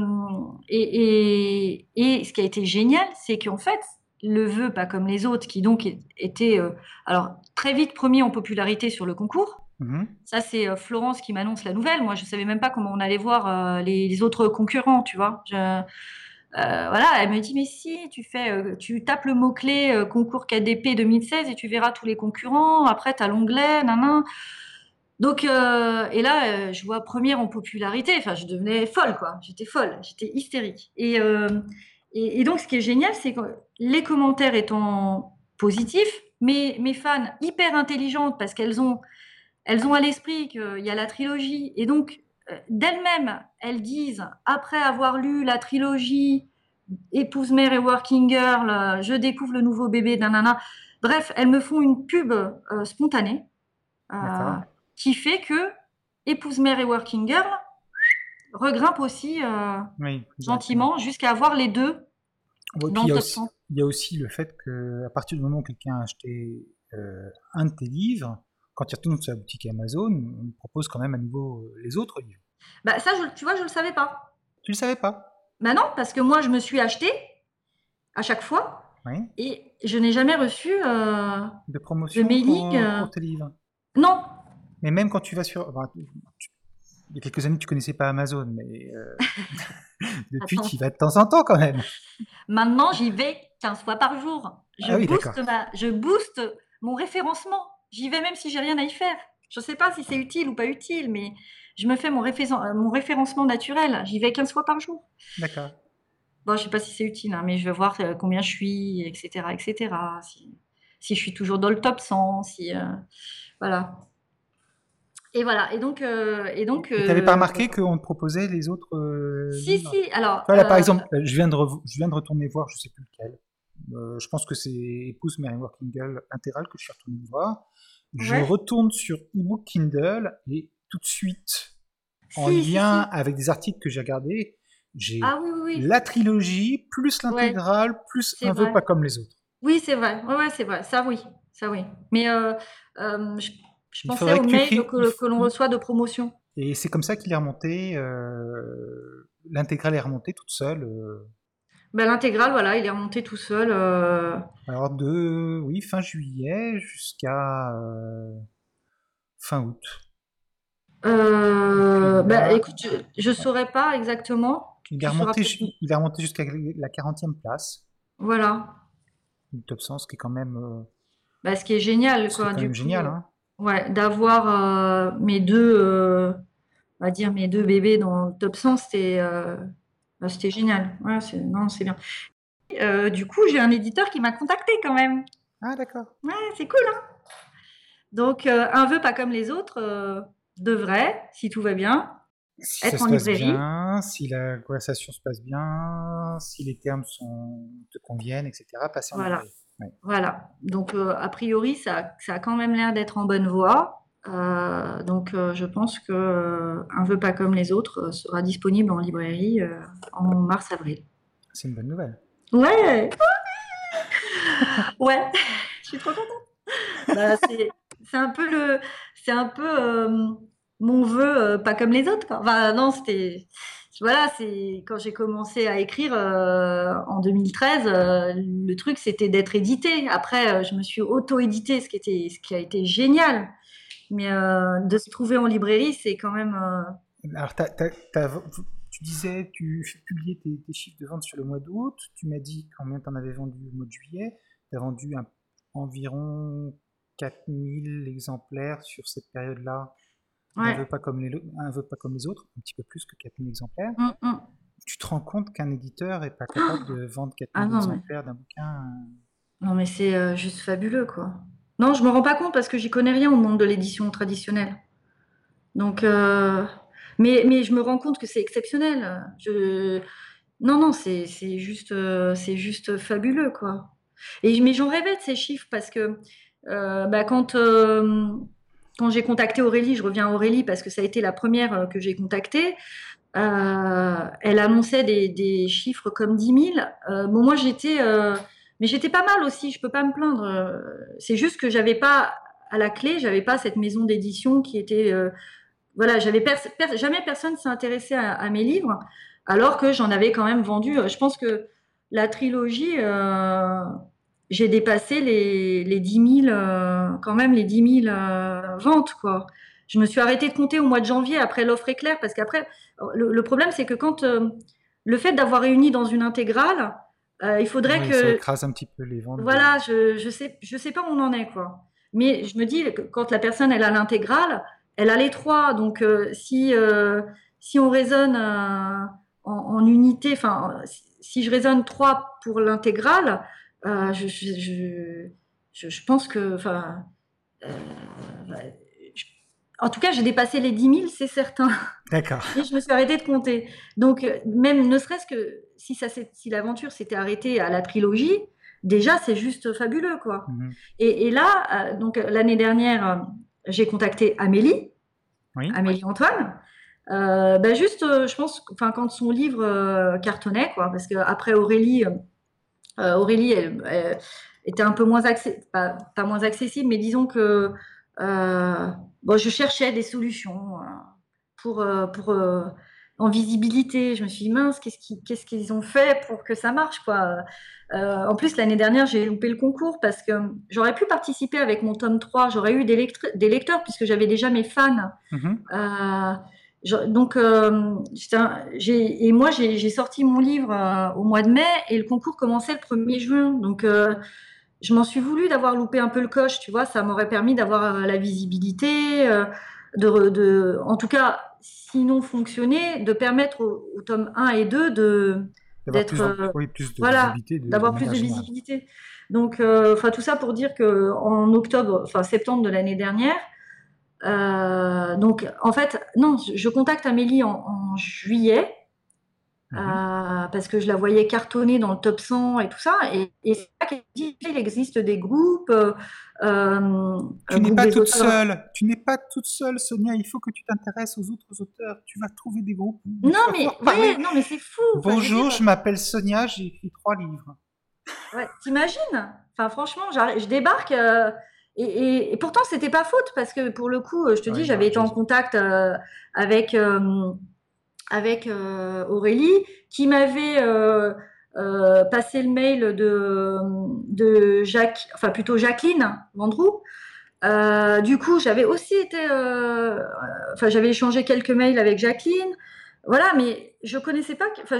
et, et, et ce qui a été génial, c'est qu'en fait, le vœu pas comme les autres, qui donc était euh, alors très vite premier en popularité sur le concours. Mhm. Ça, c'est euh, Florence qui m'annonce la nouvelle. Moi, je savais même pas comment on allait voir les, les, autres concurrents, tu vois. Je, euh, voilà, elle me dit mais si tu fais, euh, tu tapes le mot clé euh, concours KDP 2016 et tu verras tous les concurrents. Après, tu as l'onglet, nan. Donc et là, je vois première en popularité. Enfin, je devenais folle quoi. J'étais folle, j'étais hystérique. Et, et, donc, ce qui est génial, c'est que les commentaires étant positifs, mais mes fans hyper intelligentes parce qu'elles ont elles ont à l'esprit qu'il y a la trilogie et donc d'elles-mêmes, elles disent, après avoir lu la trilogie Épouse mère et Working Girl, euh, je découvre le nouveau bébé d'un nana. Bref, elles me font une pub euh, spontanée qui fait que Épouse mère et Working Girl regrimpe aussi gentiment jusqu'à avoir les deux. dans il, y a aussi, il y a aussi le fait qu'à partir du moment où quelqu'un a acheté un de tes livres, quand il retourne sur la boutique Amazon, on propose quand même à nouveau euh, les autres livres. Bah ça, tu vois, je ne le savais pas. Tu le savais pas? Bah non, parce que moi, je me suis acheté à chaque fois. Et je n'ai jamais reçu euh, de promotion de mailing pour, euh, tes livres? Non. Mais même quand tu vas sur, il y a quelques années, tu connaissais pas Amazon, mais depuis, tu y vas de temps en temps quand même. Maintenant, j'y vais 15 fois par jour. Je, ah booste, ma... je booste mon référencement. J'y vais même si j'ai rien à y faire. Je ne sais pas si c'est utile ou pas utile, mais je me fais mon, mon référencement naturel. J'y vais 15 fois par jour. D'accord. Bon, je ne sais pas si c'est utile, hein, mais je vais voir euh, combien je suis, etc. etc. Si, si je suis toujours dans le top 100, si. Euh, voilà. Et voilà. Et donc. Euh, et donc tu n'avais pas remarqué qu'on te proposait les autres. si, si. Alors. Voilà, par exemple, je viens, de je viens de retourner voir, je ne sais plus lequel. Je pense que c'est Épouse Mary Working Girl intégral que je suis retourné voir. Je retourne sur ebook Kindle et tout de suite, en lien avec des articles que j'ai regardés, j'ai ah la trilogie, plus l'intégrale, plus un vœu pas comme les autres. Oui, c'est vrai. Ouais, c'est vrai. Ça, oui. Ça, oui. Mais euh, euh, je, pensais au mail que, l'on reçoit de promotion. Et c'est comme ça qu'il est remonté. Euh, l'intégrale est remontée toute seule. Ben, L'intégrale, voilà, il est remonté tout seul. Euh... Alors de oui, fin juillet jusqu'à euh, fin août. Euh, bah, écoute, je ne saurais pas exactement. Il est remonté, il est remonté jusqu'à la 40e place. Voilà. Du top 100, ce qui est quand même. Euh, bah, ce qui est génial, quoi. du génial, hein. Ouais, d'avoir mes deux, on va dire mes deux bébés dans le top 100, c'était bah, c'était génial. Ouais, non, c'est bien. Euh, du coup, j'ai un éditeur qui m'a contacté quand même. Ah, d'accord. Ouais, c'est cool. Hein Donc, euh, un vœu pas comme les autres euh, devrait, si tout va bien, être en librairie. Bien, si la conversation se passe bien, si les termes sont, te conviennent, etc., passer en voilà. librairie. Voilà. Donc, a priori, ça, ça a quand même l'air d'être en bonne voie. Euh, donc, euh, je pense que euh, Un vœu pas comme les autres sera disponible en librairie en mars-avril. C'est une bonne nouvelle. Ouais. ouais. Je suis trop contente. Bah, c'est un peu le, c'est un peu mon vœu pas comme les autres. Quoi. Enfin, non, c'était voilà, c'est quand j'ai commencé à écrire en 2013, le truc c'était d'être édité. Après, je me suis auto-édité, ce qui était, ce qui a été génial. Mais euh, de se trouver en librairie, c'est quand même. Euh, Alors, tu disais, tu publiais tes, tes, chiffres de vente sur le mois d'août. Tu m'as dit combien tu en avais vendu au mois de juillet. Tu as vendu environ 4000 exemplaires sur cette période-là. Un, veut pas comme les, un pas comme les autres, un petit peu plus que 4000 exemplaires. Mm, mm. Tu te rends compte qu'un éditeur n'est pas capable de vendre 4000 ah exemplaires d'un bouquin euh Non, mais c'est juste fabuleux, quoi. Non, je me rends pas compte parce que j'y connais rien au monde de l'édition traditionnelle. Donc, euh, mais, je me rends compte que c'est exceptionnel. Non, non, c'est juste, euh, c'est juste fabuleux, quoi. Et, mais j'en rêvais de ces chiffres parce que euh, bah, quand, quand j'ai contacté Aurélie, je reviens à Aurélie parce que ça a été la première que j'ai contactée, elle annonçait des, des, chiffres comme 10 000. bon, moi, j'étais mais j'étais pas mal aussi, je peux pas me plaindre. C'est juste que j'avais pas à la clé, j'avais pas cette maison d'édition qui était, voilà, j'avais jamais personne s'est à, mes livres, alors que j'en avais quand même vendu. Je pense que la trilogie, j'ai dépassé les, les 10 000, quand même les 10 000 ventes, quoi. Je me suis arrêtée de compter au mois de janvier après l'offre éclair parce qu'après, le, problème c'est que quand euh, le fait d'avoir réuni dans une intégrale, euh, il faudrait que ça écrase un petit peu les ventes. Voilà, je je sais je sais pas où on en est quoi. Mais je me dis que quand la personne elle a l'intégrale, elle a les trois. Donc euh, si si on raisonne en, en, unité, enfin si je raisonne trois pour l'intégrale, je, je, je, je, pense que enfin en tout cas, j'ai dépassé les 10 000, c'est certain. D'accord. Et je me suis arrêtée de compter. Donc, euh, même ne serait-ce que si, ça, si l'aventure s'était arrêtée à la trilogie, déjà, c'est juste fabuleux, quoi. Mhm. Et, là, euh, donc l'année dernière, euh, j'ai contacté Amélie, Amélie Antoine. Bah, juste, je pense, enfin, quand son livre cartonnait, quoi, parce qu'après Aurélie, Aurélie, elle, était un peu moins accessible, pas, moins accessible, mais disons que bon, je cherchais des solutions euh, pour, euh, pour euh, en visibilité. Je me suis dit, mince, qu'est-ce qu'ils ont fait pour que ça marche quoi En plus, l'année dernière, j'ai loupé le concours parce que j'aurais pu participer avec mon tome 3, j'aurais eu des, des, lecteurs puisque j'avais déjà mes fans. Mm-hmm. donc, et moi, j'ai sorti mon livre au mois de mai et le concours commençait le 1er juin. Donc, je m'en suis voulu d'avoir loupé un peu le coche, tu vois, ça m'aurait permis d'avoir euh, la visibilité, euh, de, de, en tout cas, sinon fonctionner, de permettre au, tome 1 et 2 de d'être euh, voilà, d'avoir plus de visibilité. Donc, enfin tout ça pour dire que en octobre, enfin septembre de l'année dernière, donc en fait non, je contacte Amélie en juillet Mhm. Euh, parce que je la voyais cartonner dans le top 100 et tout ça. Et, c'est ça qu'elle dit il existe des groupes. Euh, euh, tu n'es pas toute seule. Tu n'es pas toute seule, Sonia. Il faut que tu t'intéresses aux autres auteurs. Tu vas trouver des groupes. Non, mais, non, mais c'est fou. Bonjour, je, m'appelle Sonia. J'ai écrit trois livres. Ouais, t'imagines? Enfin, franchement, je débarque. Et, et, pourtant, c'était pas faute parce que pour le coup, je te dis, j'avais été en contact avec avec euh, Aurélie, qui m'avait euh, euh, passé le mail de, de Jacques, enfin plutôt Jacqueline Vendroux. du coup, j'avais aussi été, enfin, j'avais échangé quelques mails avec Jacqueline. Voilà, mais je connaissais pas. Enfin,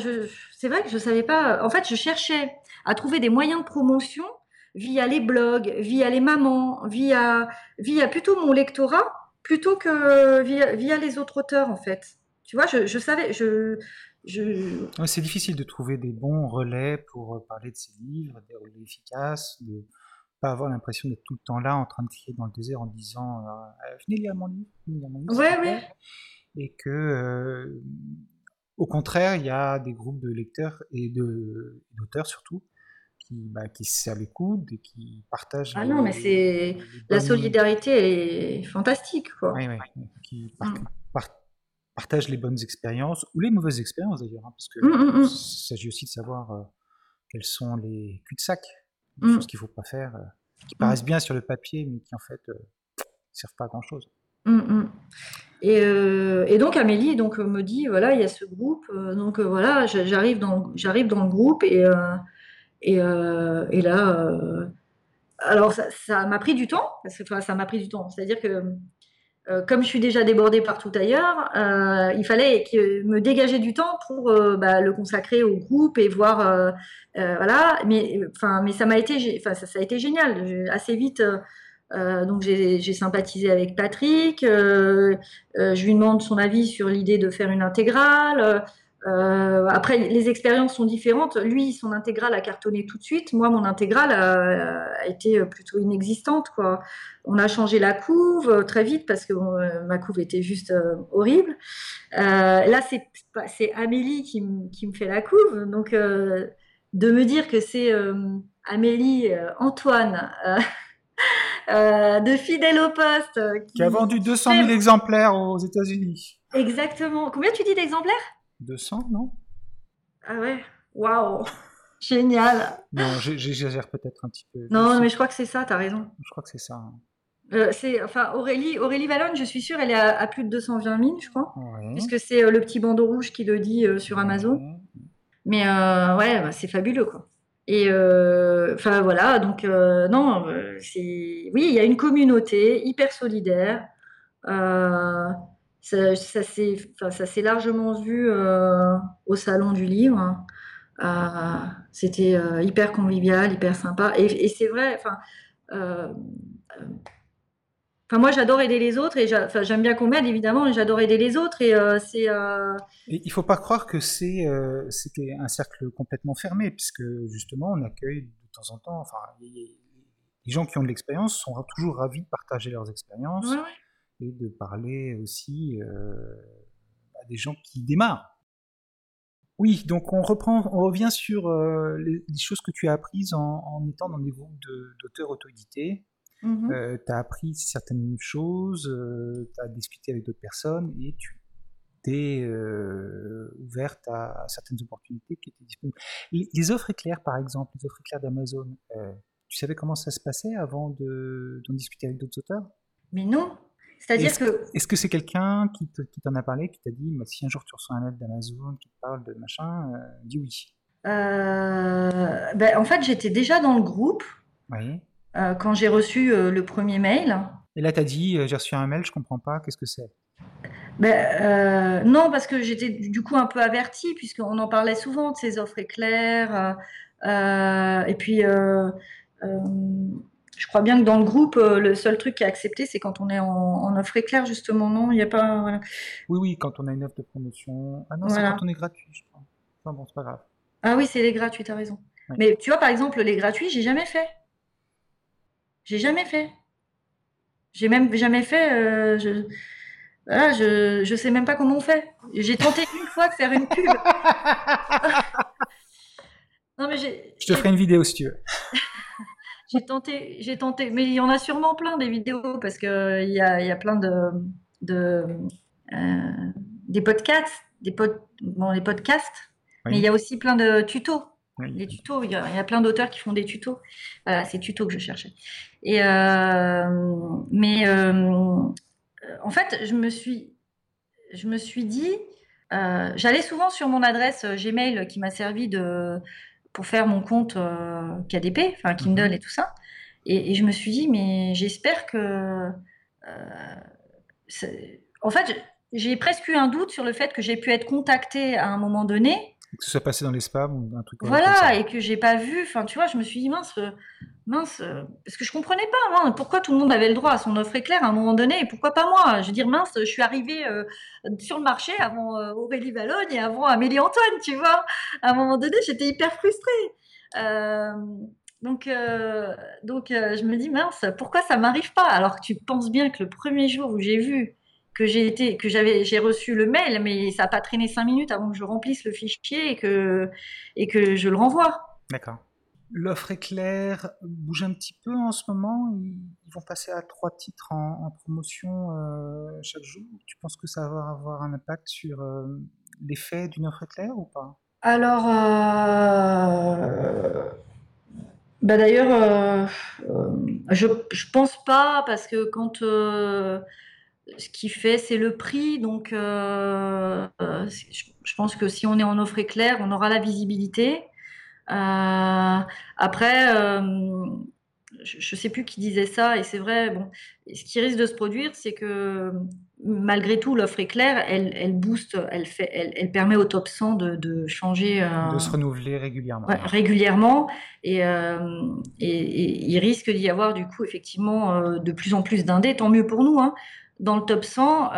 c'est vrai que je savais pas. En fait, je cherchais à trouver des moyens de promotion via les blogs, via les mamans, via, via plutôt mon lectorat, plutôt que via, via les autres auteurs, en fait. Tu vois, je, savais, je, je... c'est difficile de trouver des bons relais pour euh, parler de ces livres, des relais efficaces, de pas avoir l'impression d'être tout le temps là en train de crier dans le désert en disant euh, venez lire mon livre, venez mon livre. Ouais, ouais. Et que, euh, au contraire, il y a des groupes de lecteurs et d'auteurs surtout qui, bah, qui se servent les coudes et qui partagent. Ah non, mais c'est la solidarité est fantastique, quoi. Oui, oui. Qui mm partage les bonnes expériences, ou les mauvaises expériences d'ailleurs, hein, parce que mmh, mmh, mmh. s'agit aussi de savoir euh, quels sont les cul-de-sac, les choses qu'il ne faut pas faire, euh, qui paraissent bien sur le papier, mais qui en fait ne euh, servent pas à grand-chose. Et, et, donc Amélie donc me dit voilà il y a ce groupe donc voilà j'arrive dans j'arrive dans le groupe et et, et, là alors ça m'a pris du temps parce que ça m'a pris du temps c'est à dire que euh, comme je suis déjà débordée partout ailleurs, euh, il fallait me dégager du temps pour euh, bah, le consacrer au groupe et voir, voilà. Mais mais ça m'a été, ça, a été génial. assez vite, donc j'ai sympathisé avec Patrick. je lui demande son avis sur l'idée de faire une intégrale. Euh, après, les expériences sont différentes. Lui, son intégrale a cartonné tout de suite. Moi, mon intégrale a, été plutôt inexistante. Quoi. On a changé la couve euh, très vite parce que euh, ma couve était juste horrible. là, c'est Amélie qui, me fait la couve. Donc, de me dire que c'est Amélie Antoine. de fidèle au poste. Qui, qui a vendu 200 000 exemplaires aux États-Unis. Exactement. Combien tu dis d'exemplaires? 200, non? Ah ouais? Waouh Génial Non, j'exagère peut-être un petit peu. Non, mais je crois que c'est ça, t'as raison. Je crois que c'est ça. Hein. c'est, enfin, Aurélie, Aurélie Vallone, je suis sûre, elle est à, plus de 220 000, je crois. Puisque c'est le petit bandeau rouge qui le dit sur Amazon. Mais ouais, bah, c'est fabuleux, quoi. Et enfin voilà, donc non, c'est oui, il y a une communauté hyper solidaire. Ça, ça s'est largement vu au salon du livre. C'était hyper convivial, hyper sympa. Et, c'est vrai, enfin. Enfin, moi, j'adore aider les autres et j'aime bien qu'on m'aide, évidemment, et j'adore aider les autres. Et c'est. Il faut pas croire que c'est un cercle complètement fermé, puisque justement, on accueille de temps en temps. Enfin, les gens qui ont de l'expérience sont toujours ravis de partager leurs expériences et de parler aussi à des gens qui démarrent. Oui, donc on reprend, on revient sur euh, les, choses que tu as apprises en, étant dans des groupes d'auteurs auto-édités. Mmh euh, tu as appris certaines choses, euh, tu as discuté avec d'autres personnes et tu t'es ouverte à, certaines opportunités qui étaient disponibles. Les, offres éclairs, par exemple, les offres éclairs d'Amazon, tu savais comment ça se passait avant d'en discuter avec d'autres auteurs? Mais non, c'est-à-dire que. Est-ce que c'est quelqu'un qui, t'en a parlé, qui t'a dit si un jour tu reçois un mail d'Amazon qui te parle de machin, euh, dis oui euh, ben, En fait, j'étais déjà dans le groupe euh, quand j'ai reçu le premier mail. Et là, tu as dit j'ai reçu un mail, je comprends pas, qu'est-ce que c'est? Ben, non, parce que j'étais du coup un peu avertie, puisqu'on en parlait souvent de ces offres éclairs. et puis, je crois bien que dans le groupe, euh, le seul truc qui est accepté, c'est quand on est en, offre éclair, justement, non? Il n'y a pas. Oui, oui, quand on a une offre de promotion. Ah non, c'est quand on est gratuit, je crois. Enfin bon, c'est pas grave. Ah oui, c'est les gratuits, as raison. Mais tu vois, par exemple, les gratuits, j'ai jamais fait. J'ai jamais fait. J'ai même jamais fait. Euh, je... Voilà, je, je sais même pas comment on fait. J'ai tenté une fois de faire une pub. non, mais je te ferai une vidéo si tu veux. J'ai tenté, j'ai tenté, mais il y en a sûrement plein des vidéos parce que il y a, y a plein de, de euh, des podcasts, des pod, bon, les podcasts, mais il y a aussi plein de tutos. Les tutos, il y, a, plein d'auteurs qui font des tutos. Voilà, c'est tutos que je cherchais. Et euh, mais euh, en fait, je me suis, je me suis dit, j'allais souvent sur mon adresse Gmail qui m'a servi de pour faire mon compte euh, KDP, enfin Kindle mhm. et tout ça. Et, je me suis dit, mais j'espère que. Euh, en fait, j'ai presque eu un doute sur le fait que j'ai pu être contactée à un moment donné. Que ce soit passé dans les spams ou un truc comme ça. Voilà, et que j'ai pas vu. Enfin, tu vois, je me suis dit, mince, mince, euh, parce que je comprenais pas, pourquoi tout le monde avait le droit à son offre éclair à un moment donné, et pourquoi pas moi? Je veux dire, mince, je suis arrivée euh, sur le marché avant euh, Aurélie Valogne et avant Amélie Antoine, tu vois? À un moment donné, j'étais hyper frustrée. donc, donc je me dis, mince, pourquoi ça m'arrive pas? Alors que tu penses bien que le premier jour où j'ai vu que j'ai été, que j'avais, j'ai reçu le mail, mais ça n'a pas traîné cinq minutes avant que je remplisse le fichier et que, et que je le renvoie. D'accord. L'offre éclair bouge un petit peu en ce moment. Ils, vont passer à trois titres en, promotion euh, chaque jour. Tu penses que ça va avoir un impact sur euh, l'effet d'une offre éclair ou pas? Alors, euh, bah d'ailleurs, je, je pense pas parce que quand ce qui fait, c'est le prix. Donc, je, je pense que si on est en offre éclair, on aura la visibilité. Euh, après, euh, je ne sais plus qui disait ça, et c'est vrai, bon, ce qui risque de se produire, c'est que malgré tout, l'offre est claire, elle, elle booste, elle, fait, elle, elle, permet au top 100 de, de changer. Euh, de se renouveler régulièrement. régulièrement, et, et, il risque d'y avoir du coup effectivement de plus en plus d'indés, tant mieux pour nous, hein, dans le top 100.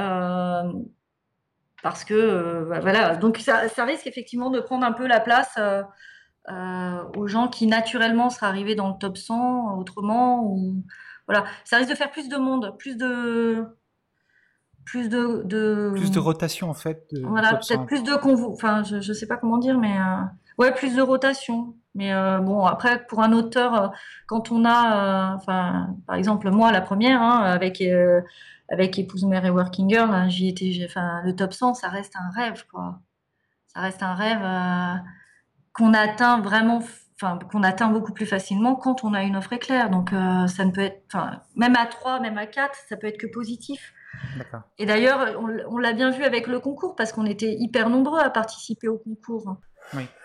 parce que voilà, donc ça, ça, risque effectivement de prendre un peu la place euh, aux gens qui naturellement seraient arrivés dans le top 100 autrement. Ou, voilà. Ça risque de faire plus de monde, plus de. Plus de, de... Plus de rotation en fait. voilà, peut-être plus de convo. Enfin, je ne sais pas comment dire, mais. Euh, ouais, plus de rotation. Mais euh, bon, après, pour un auteur, quand on a. Enfin, par exemple, moi, la première, hein, avec avec Épouse Mère et Working Girl, hein, j'y étais, enfin, le top 100, ça reste un rêve, quoi. Ça reste un rêve qu'on atteint vraiment enfin, qu'on atteint beaucoup plus facilement quand on a une offre éclair. Donc, euh, ça ne peut être, enfin, même à 3, même à 4, ça peut être que positif. Et d'ailleurs, on, l'a bien vu avec le concours parce qu'on était hyper nombreux à participer au concours.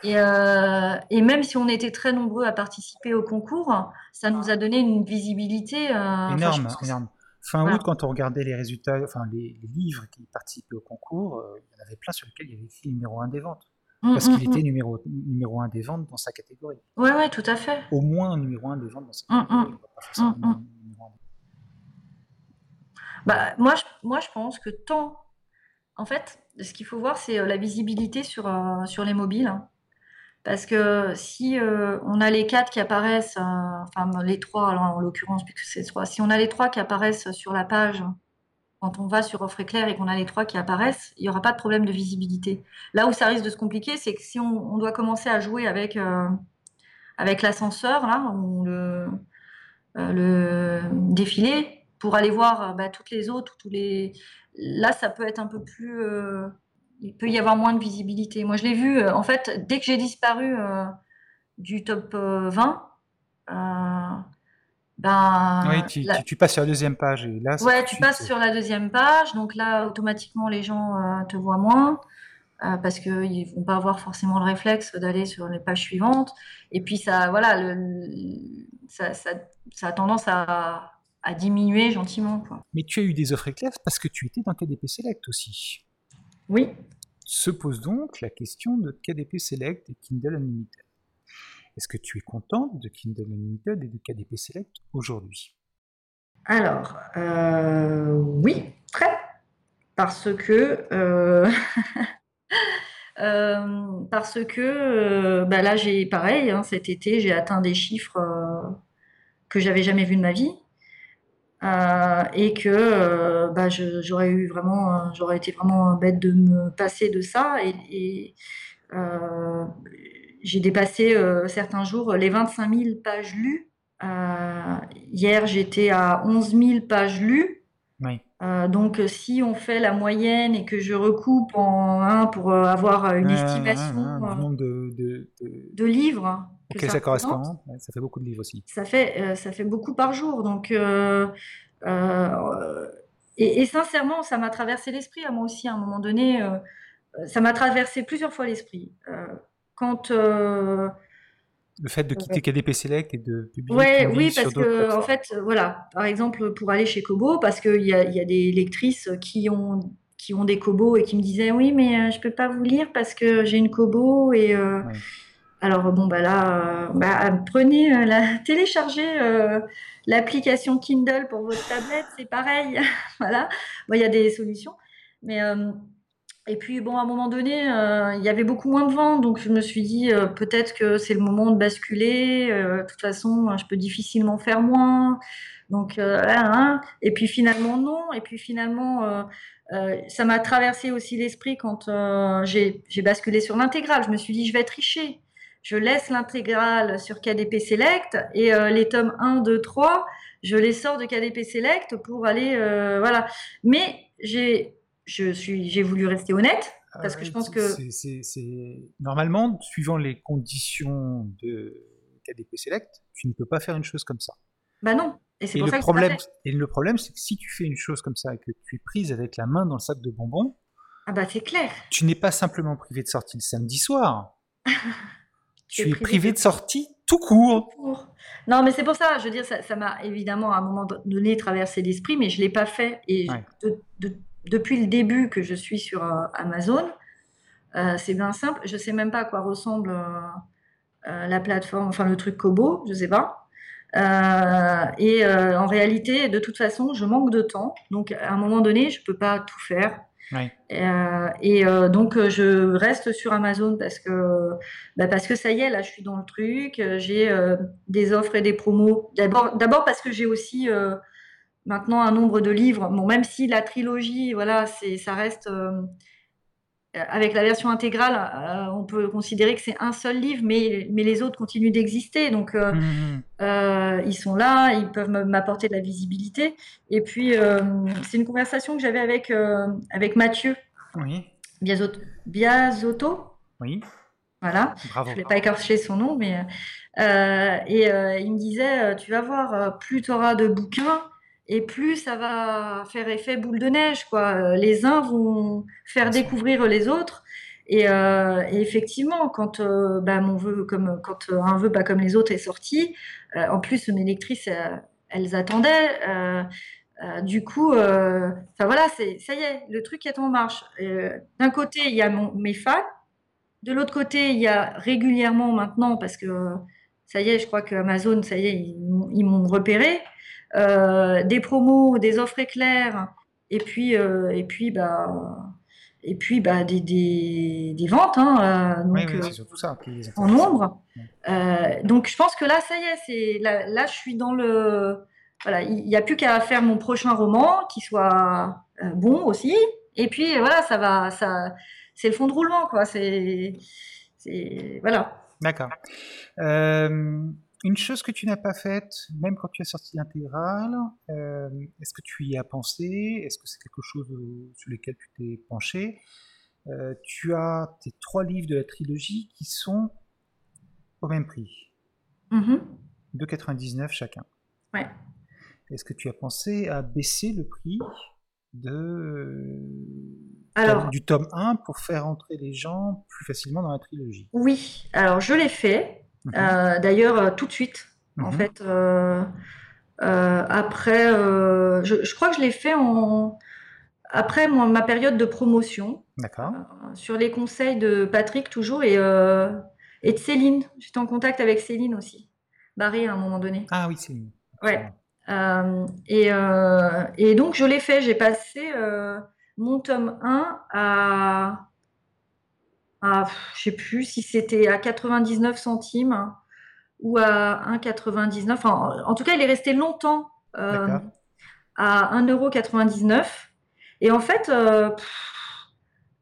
Et, euh, et, même si on était très nombreux à participer au concours, ça nous a donné une visibilité euh, énorme, énorme. Fin août, quand on regardait les résultats, enfin les, livres qui participaient au concours, il y en avait plein sur lesquels il y avait écrit numéro 1 des ventes. Mmh, parce qu'il mmh, était mmh. numéro, numéro 1 des ventes dans sa catégorie. Oui, oui, tout à fait. Au moins numéro 1 des ventes dans sa catégorie. Bah, moi, je, moi, je pense que tant. En fait, ce qu'il faut voir, c'est euh, la visibilité sur, euh, sur les mobiles. Hein. Parce que si euh, on a les quatre qui apparaissent, enfin les trois en l'occurrence, puisque c'est trois, si on a les trois qui apparaissent sur la page quand on va sur offre éclair et qu'on a les trois qui apparaissent, il n'y aura pas de problème de visibilité. Là où ça risque de se compliquer, c'est que si on, doit commencer à jouer avec, avec l'ascenseur, ou le, le défilé, pour aller voir bah, toutes les autres, tous les... là, ça peut être un peu plus... Euh, il peut y avoir moins de visibilité. Moi, je l'ai vu, en fait, dès que j'ai disparu du top 20, ben, oui, tu, passes sur la deuxième page. Et là, ouais, tu passes sur la deuxième page. Donc là, automatiquement, les gens euh, te voient moins euh, parce qu'ils ne vont pas avoir forcément le réflexe d'aller sur les pages suivantes. Et puis, ça, voilà, le, ça, ça, ça, a tendance à, à diminuer gentiment. Quoi. Mais tu as eu des offres éclairs parce que tu étais dans KDP Select aussi. Oui. Se pose donc la question de KDP Select et Kindle Unlimited. Est-ce que tu es contente de Kindle Unlimited et de KDP Select aujourd'hui? Alors, euh, oui, très. Parce que. Euh, euh, parce que bah là, j'ai pareil, hein, cet été, j'ai atteint des chiffres que j'avais jamais vus de ma vie. Et que bah, j'aurais eu vraiment, j'aurais été vraiment bête de me passer de ça. Et, j'ai dépassé euh, certains jours les 25 000 pages lues. Euh, hier, j'étais à 11 000 pages lues. Euh, donc, si on fait la moyenne et que je recoupe en un pour avoir une estimation nombre de, de, livres, que ça, correspond, ça fait beaucoup de livres aussi. Ça fait, ça fait beaucoup par jour. Donc, et, et, sincèrement, ça m'a traversé l'esprit à moi aussi à un moment donné. ça m'a traversé plusieurs fois l'esprit quand euh, le fait de quitter KDP Select et de publier ouais, oui parce que en fait voilà par exemple pour aller chez Kobo parce qu'il y a, y a des lectrices qui ont qui ont des Kobo et qui me disaient oui mais je euh, je peux pas vous lire parce que j'ai une Kobo et euh, alors bon bah là bah, prenez la téléchargez l'application Kindle pour votre tablette c'est pareil voilà il y a des solutions mais et puis, bon, à un moment donné, euh, il y avait beaucoup moins de ventes, donc je me suis dit euh, peut-être que c'est le moment de basculer. Euh, de toute façon, je peux difficilement faire moins. Donc, hein. et puis finalement, non. Et puis finalement, ça m'a traversé aussi l'esprit quand j'ai basculé sur l'intégrale. Je me suis dit, je vais tricher. Je laisse l'intégrale sur KDP Select et les tomes 1, 2, 3, je les sors de KDP Select pour aller. voilà. Mais j'ai je suis, j'ai voulu rester honnête parce que je pense que c'est normalement suivant les conditions de KDP Select, tu ne peux pas faire une chose comme ça. Bah non. Et pour le ça problème, et le problème, c'est que si tu fais une chose comme ça et que tu es prise avec la main dans le sac de bonbons, ah bah c'est clair. Tu n'es pas simplement privé de sortie le samedi soir. tu es privé de sortie tout court. Non, mais c'est pour ça, je veux dire, ça m'a évidemment à un moment donné traversé l'esprit, mais je ne l'ai pas fait. Et de, depuis le début que je suis sur euh, Amazon. Euh, c'est bien simple. Je sais même pas à quoi ressemble euh, la plateforme, enfin le truc Kobo, je sais pas. et en réalité, de toute façon, je manque de temps. Donc, à un moment donné, je peux pas tout faire. Et donc, je reste sur Amazon parce que, bah, parce que ça y est, là, je suis dans le truc. J'ai des offres et des promos. D'abord, parce que j'ai aussi maintenant un nombre de livres. Bon, même si la trilogie, voilà, c'est, ça reste euh, avec la version intégrale, euh, on peut considérer que c'est un seul livre, mais, mais les autres continuent d'exister. Donc, euh, mmh, mmh. ils sont là, ils peuvent m'apporter de la visibilité. Et puis, c'est une conversation que j'avais avec, avec Mathieu oui. Biazotto. Oui. Voilà. Bravo. Je ne vais pas écorcher son nom, mais euh, et euh, il me disait, euh, tu vas voir, euh, plus tu auras de bouquins et plus ça va faire effet boule de neige, quoi. Euh, Les uns vont faire découvrir les autres. Et, euh, et effectivement, quand euh, bah, mon vœu, comme quand un vœu pas comme les autres est sorti, euh, en plus mes lectrices, elles attendaient. du coup, enfin voilà, c'est ça y est, le truc est en marche. D'un côté, il y a mon- mes fans. De l'autre côté, il y a régulièrement maintenant, parce que ça y est, je crois que Amazon, ça y est, ils, m'ont- ils m'ont repéré, des promos, des offres éclairs, et puis, euh, et puis, bah, et puis, bah, des, des, des ventes, hein, euh, donc, Oui, oui, euh, c'est surtout ça. qui les en nombre. Euh, donc je pense que là, ça y est, c'est là, là, je suis dans le voilà, il n'y a plus qu'à faire mon prochain roman qui soit euh, bon aussi. Et puis voilà, ça va, ça, c'est le fond de roulement quoi. C'est, c'est voilà. D'accord. Euh, une chose que tu n'as pas faite, même quand tu as sorti l'intégrale, euh, est-ce que tu y as pensé? Est-ce que c'est quelque chose euh, sur lequel tu t'es penché? Euh, Tu as tes trois livres de la trilogie qui sont au même prix, Mhm. 2,99 chacun. Ouais. Est-ce que tu as pensé à baisser le prix de, Alors du tome 1 pour faire entrer les gens plus facilement dans la trilogie? Oui, alors je l'ai fait. Euh, D'ailleurs euh, tout de suite. En Mhm. fait, euh, après, je, je crois que je l'ai fait en après moi, ma période de promotion. Euh, sur les conseils de Patrick toujours et, euh, et de Céline. J'étais en contact avec Céline aussi. Barré à un moment donné. Ah oui, une. Ouais. Euh, et, et donc je l'ai fait. J'ai passé mon tome 1 à, à pff, je sais plus si c'était à 99 centimes ou à 1,99. Enfin, en, en tout cas, il est resté longtemps euh, à 1,99€. Et en fait, euh, pff,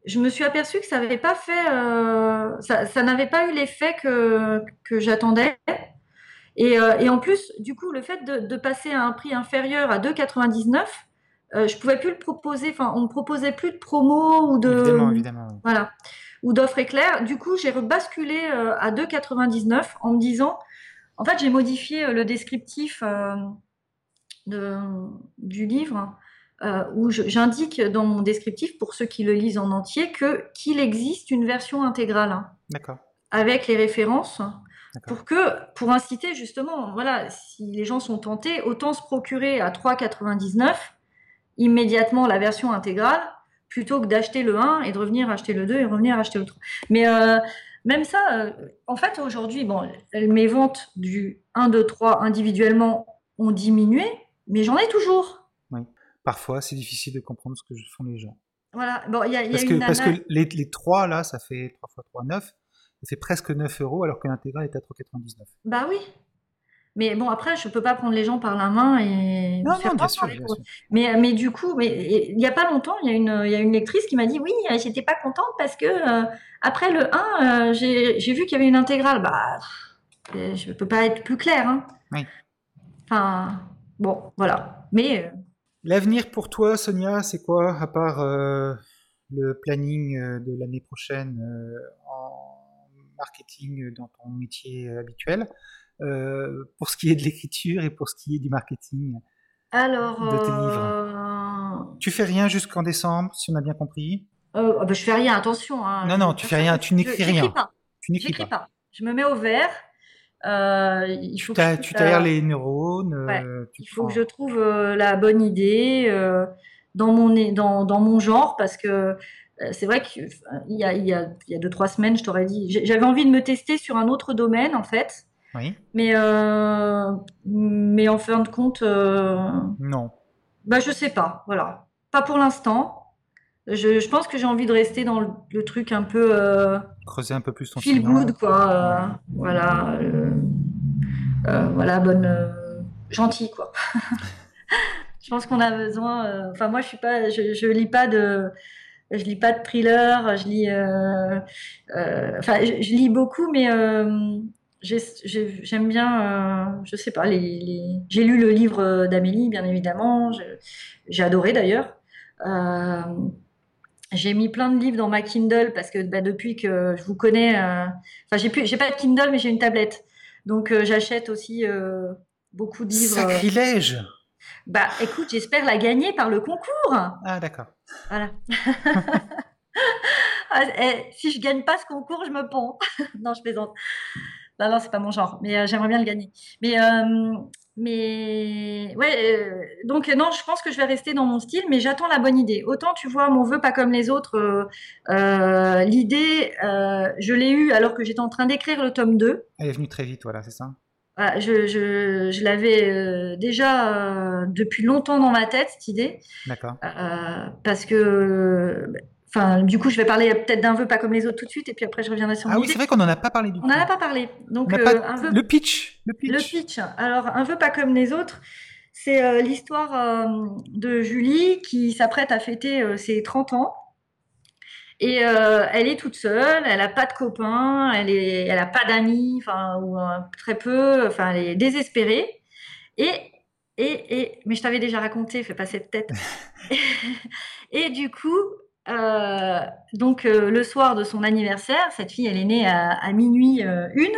je me suis aperçue que ça n'avait pas fait, euh, ça, ça n'avait pas eu l'effet que, que j'attendais. Et, euh, et en plus, du coup, le fait de, de passer à un prix inférieur à 2,99, euh, je pouvais plus le proposer. Enfin, on ne proposait plus de promo ou de Évidemment, évidemment. voilà ou d'offres éclairs. Du coup, j'ai rebasculé euh, à 2,99 en me disant, en fait, j'ai modifié euh, le descriptif euh, de, du livre euh, où j'indique dans mon descriptif pour ceux qui le lisent en entier que qu'il existe une version intégrale D'accord. avec les références pour que pour inciter justement voilà si les gens sont tentés autant se procurer à 3,99 immédiatement la version intégrale plutôt que d'acheter le 1 et de revenir acheter le 2 et revenir acheter le 3 mais euh, même ça euh, en fait aujourd'hui bon mes ventes du 1 2 3 individuellement ont diminué mais j'en ai toujours Parfois, c'est difficile de comprendre ce que font les gens. voilà bon il y a, y a Parce que, une parce nana- que les, les trois, là, ça fait 3 fois 3, 9. Ça fait presque 9 euros alors que l'intégrale est à 3,99. Bah oui. Mais bon, après, je peux pas prendre les gens par la main et Non, faire non, bien sûr, bien sûr. Mais, mais du coup, mais il y a pas longtemps, il y a une, il y a une lectrice qui m'a dit oui, euh, j'étais pas contente parce que euh, après le 1, euh, j'ai vu qu'il y avait une intégrale. Bah, euh, je peux pas être plus claire. Hein. Oui. Enfin, bon, voilà. Mais euh, L'avenir pour toi, Sonia, c'est quoi À part le planning de l'année prochaine en marketing dans ton métier habituel, euh, pour ce qui est de l'écriture et pour ce qui est du marketing, alors, De tes euh, tu fais rien jusqu'en décembre, si on a bien compris euh, bah, je fais rien. Attention. Hein, Non, non, tu fais rien, tu Je- n'écris rien. pas. Tu n'écris pas. pas. Je me mets au vert. Euh, il faut Tu que je- tu t'aères les neurones. ouais. euh, tu Il faut que je trouve la bonne idée dans, mon, dans, dans mon genre parce que c'est vrai qu'il y a, il y, a, il y a deux, trois semaines, je t'aurais dit, j'avais envie de me tester sur un autre domaine en fait, Oui mais, euh, mais en fin de compte, euh, Non. bah, je sais pas, voilà. Pas pour l'instant. Je, je pense que j'ai envie de rester dans le, le truc un peu euh, Creuser un peu plus ton feel good, quoi. euh, voilà. voilà, bonne. euh, gentil, quoi. je pense qu'on a besoin. Enfin, moi, je suis pas. Je, je lis pas de. Je lis pas de thriller. Je lis. euh, euh, Enfin, je, je lis beaucoup, mais. euh, j'ai- j'ai- J'aime bien, euh, je sais pas, les, les- j'ai lu le livre d'Amélie, bien évidemment, j'ai adoré d'ailleurs. Euh, j'ai mis plein de livres dans ma Kindle parce que bah, depuis que je vous connais, euh, enfin j'ai plus, j'ai pas de Kindle mais j'ai une tablette, donc euh, j'achète aussi euh, beaucoup de livres. Sacrilège Bah écoute, j'espère la gagner par le concours. Ah d'accord. Voilà. Ah, eh, si je gagne pas ce concours, je me pends. non, je plaisante. Non, non, c'est pas mon genre, mais j'aimerais bien le gagner. Mais mais ouais, euh, donc non, je pense que je vais rester dans mon style, mais j'attends la bonne idée. Autant tu vois, mon vœu pas comme les autres, euh, euh, l'idée, je l'ai eue alors que j'étais en train d'écrire le tome 2. Elle est venue très vite, voilà, c'est ça je, je, je l'avais déjà depuis longtemps dans ma tête, cette idée. D'accord. parce que Enfin, du coup, je vais parler peut-être d'un vœu pas comme les autres tout de suite, et puis après, je reviendrai sur. Ah oui, c'est vrai qu'on n'en a pas parlé du tout. On n'en a pas parlé. Donc, euh, un vœu... le pitch. Le pitch. Le pitch. Alors, un vœu pas comme les autres, c'est euh, l'histoire euh, de Julie qui s'apprête à fêter ses 30 ans. Et elle est toute seule, elle n'a pas de copains, elle est, elle pas d'amis, enfin ou très peu, enfin elle est désespérée. Et et, et mais je t'avais déjà raconté, fais pas cette tête. et du coup, euh, donc euh, le soir de son anniversaire, cette fille, elle est née à, minuit euh, une,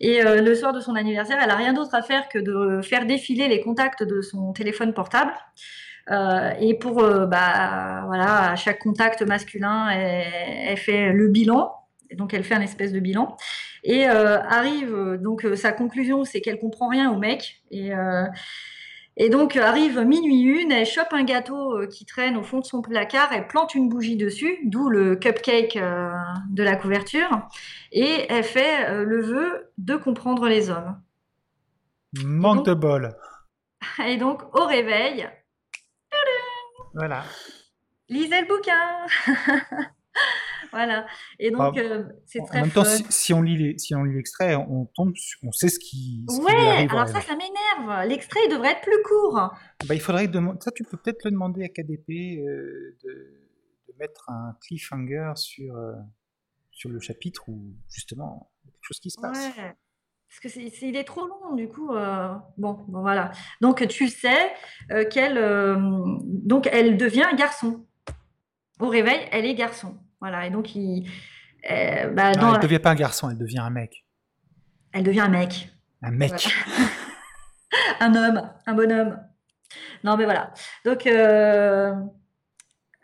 et le soir de son anniversaire, elle a rien d'autre à faire que de faire défiler les contacts de son téléphone portable. et pour, bah, voilà, à chaque contact masculin, elle, fait le bilan. donc elle fait un espèce de bilan. Et arrive, donc sa conclusion, c'est qu'elle comprend rien au mec. Et et donc euh, arrive minuit une, elle chope un gâteau euh, qui traîne au fond de son placard, elle plante une bougie dessus, d'où le cupcake euh, de la couverture, et elle fait le vœu de comprendre les hommes. Manque de bol. Et donc au réveil, voilà. Lisez le bouquin. voilà. Et donc, euh, c'est très En même temps, si, on lit si on lit l'extrait, on tombe, on sait ce qui. Ce ouais. alors ça, ça m'énerve. L'extrait devrait être plus court. Bah, il faudrait demander. Ça, tu peux peut-être le demander à KDP euh, de, mettre un cliffhanger sur euh, sur le chapitre où justement quelque chose qui se passe. Ouais. Parce que c'est, il est trop long, du coup. bon, bon, voilà. Donc, tu sais qu'elle, donc, elle devient garçon. Au réveil, elle est garçon. Voilà, et donc il. Euh, bah, elle ne devient pas un garçon, elle devient un mec. Elle devient un mec. Un mec. un homme, un bonhomme. Non, mais voilà. Donc, euh,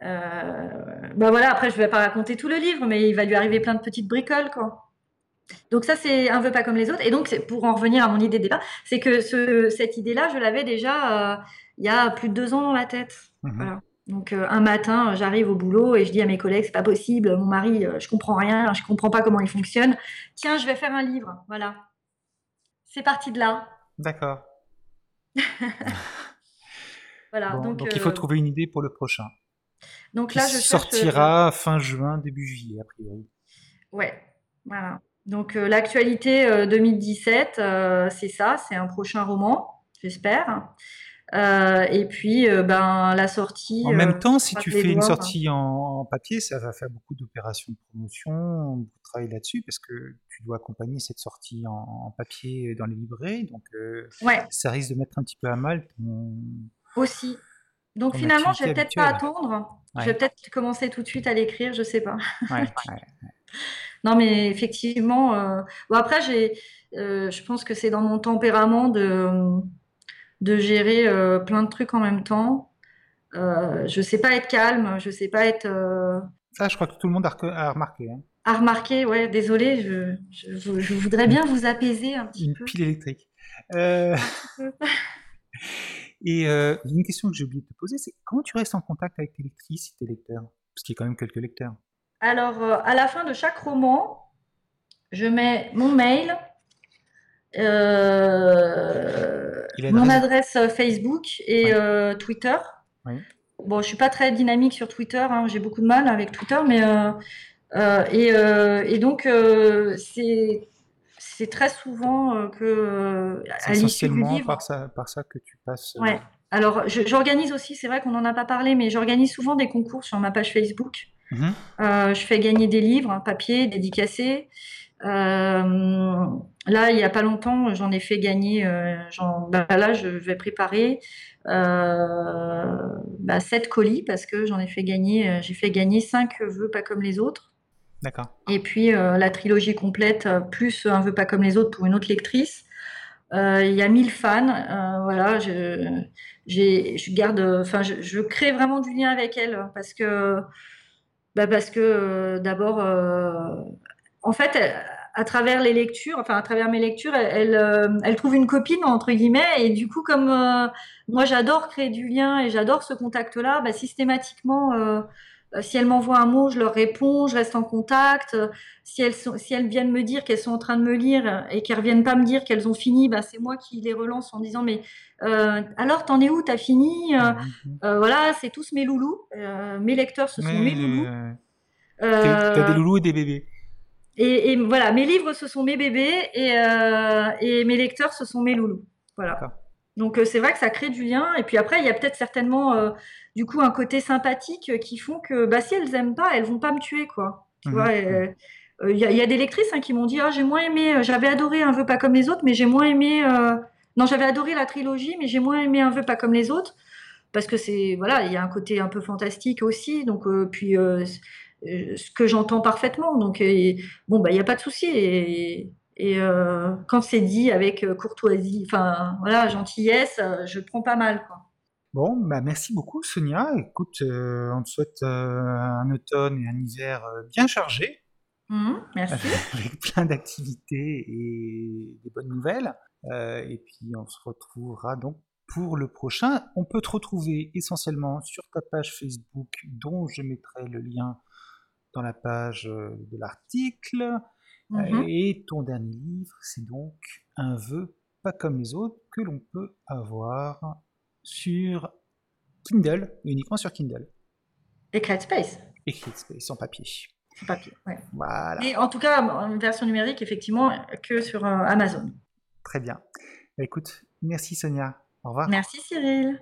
euh, bah voilà, après, je ne vais pas raconter tout le livre, mais il va lui arriver plein de petites bricoles, quoi. Donc ça, c'est un vœu pas comme les autres. Et donc, pour en revenir à mon idée de départ, c'est que ce, cette idée-là, je l'avais déjà il y a plus de deux ans dans la tête. Mhm. Voilà. Donc euh, un matin, j'arrive au boulot et je dis à mes collègues, c'est pas possible, mon mari, euh, je comprends rien, je comprends pas comment il fonctionne. Tiens, je vais faire un livre, voilà. C'est parti de là. D'accord. voilà. donc, il faut euh, trouver une idée pour le prochain. Donc là, je sortira fin juin, début juillet a priori. Ouais, voilà. Donc l'actualité 2017, c'est ça, c'est un prochain roman, j'espère. Euh, et puis, euh, ben, la sortie. En même euh, temps, si tu fais une sortie en, papier, ça va faire beaucoup d'opérations de promotion, beaucoup de travail là-dessus, parce que tu dois accompagner cette sortie en, papier dans les librairies. Donc, ça risque de mettre un petit peu à mal Aussi. Donc, finalement, je vais peut-être pas attendre. Je vais peut-être commencer tout de suite à l'écrire, je sais pas. non, mais effectivement. Bon, après, j'ai. je pense que c'est dans mon tempérament de de gérer euh, plein de trucs en même temps. Euh, je sais pas être calme, je sais pas être. Euh, Ça, je crois que tout le monde a, remarqué. Hein. A remarqué, ouais. Désolé, je, je, voudrais bien vous apaiser un petit peu. Une pile électrique. Et une question que j'ai oublié de te poser, c'est comment tu restes en contact avec tes lectrices et tes lecteurs? Parce qu'il y a quand même quelques lecteurs. Alors, à la fin de chaque roman, je mets mon mail, euh, mon adresse euh, Facebook et euh, Twitter. Bon, je suis pas très dynamique sur Twitter, hein, j'ai beaucoup de mal avec Twitter, mais et, et, donc c'est c'est très souvent que à essentiellement par ça par ça que tu passes. Ouais. Alors j'organise aussi, c'est vrai qu'on n'en a pas parlé, mais j'organise souvent des concours sur ma page Facebook. Mhm. je fais gagner des livres, papier, dédicacés. Là, il n'y a pas longtemps, j'en ai fait gagner, bah, là, je vais préparer bah, 7 colis parce que j'en ai fait gagner, j'ai fait gagner 5 vœux pas comme les autres. D'accord. Et puis la trilogie complète, plus un vœu pas comme les autres pour une autre lectrice. Il y a 1000 fans, voilà, je, je garde, enfin, je, je, crée vraiment du lien avec elle parce que bah parce que euh, d'abord, euh, en fait, à travers les lectures, enfin à travers mes lectures, elle, euh, elle, trouve une copine entre guillemets et du coup comme moi j'adore créer du lien et j'adore ce contact-là, bah, systématiquement si elles m'envoient un mot, je leur réponds, je reste en contact. Si elles, sont, si elles viennent me dire qu'elles sont en train de me lire et qu'elles reviennent pas me dire qu'elles ont fini, bah, c'est moi qui les relance en disant mais euh, alors t'en es où? T'as fini? Euh, mhm. euh, Voilà, c'est tous mes loulous. mes lecteurs, ce sont mes loulous. T'as des loulous et des bébés. Et, voilà, mes livres, ce sont mes bébés et, et mes lecteurs, ce sont mes loulous. Voilà. Donc c'est vrai que ça crée du lien. Et puis après, il y a peut-être certainement du coup un côté sympathique qui font que bah, si elles aiment pas, elles vont pas me tuer quoi. Tu vois. Mhm. Il y, a des lectrices hein, qui m'ont dit ah j'ai moins aimé, j'avais adoré un vœu pas comme les autres, mais j'ai moins aimé non, j'avais adoré la trilogie, mais j'ai moins aimé Un vœu pas comme les autres parce que c'est voilà, il y a un côté un peu fantastique aussi. Donc euh, puis euh, euh, ce que j'entends parfaitement. Donc bon bah il y a pas de souci et, quand c'est dit avec courtoisie, enfin voilà, gentillesse, je prends pas mal quoi. Bon, bah merci beaucoup Sonia. Écoute, on te souhaite un automne et un hiver bien chargés. Mmh, merci. avec plein d'activités et des bonnes nouvelles. Euh, et puis on se retrouvera donc pour le prochain. On peut te retrouver essentiellement sur ta page Facebook, dont je mettrai le lien dans la page euh, de l'article. Mhm. Et ton dernier livre, c'est donc Un vœu pas comme les autres que l'on peut avoir sur Kindle, uniquement sur Kindle. Et Space. Et Space, en papier. En papier, ouais. Voilà. Et en tout cas, en version numérique, effectivement, que sur euh, Amazon. Très bien. Bah, écoute, merci Sonia. Au revoir. Merci Cyril.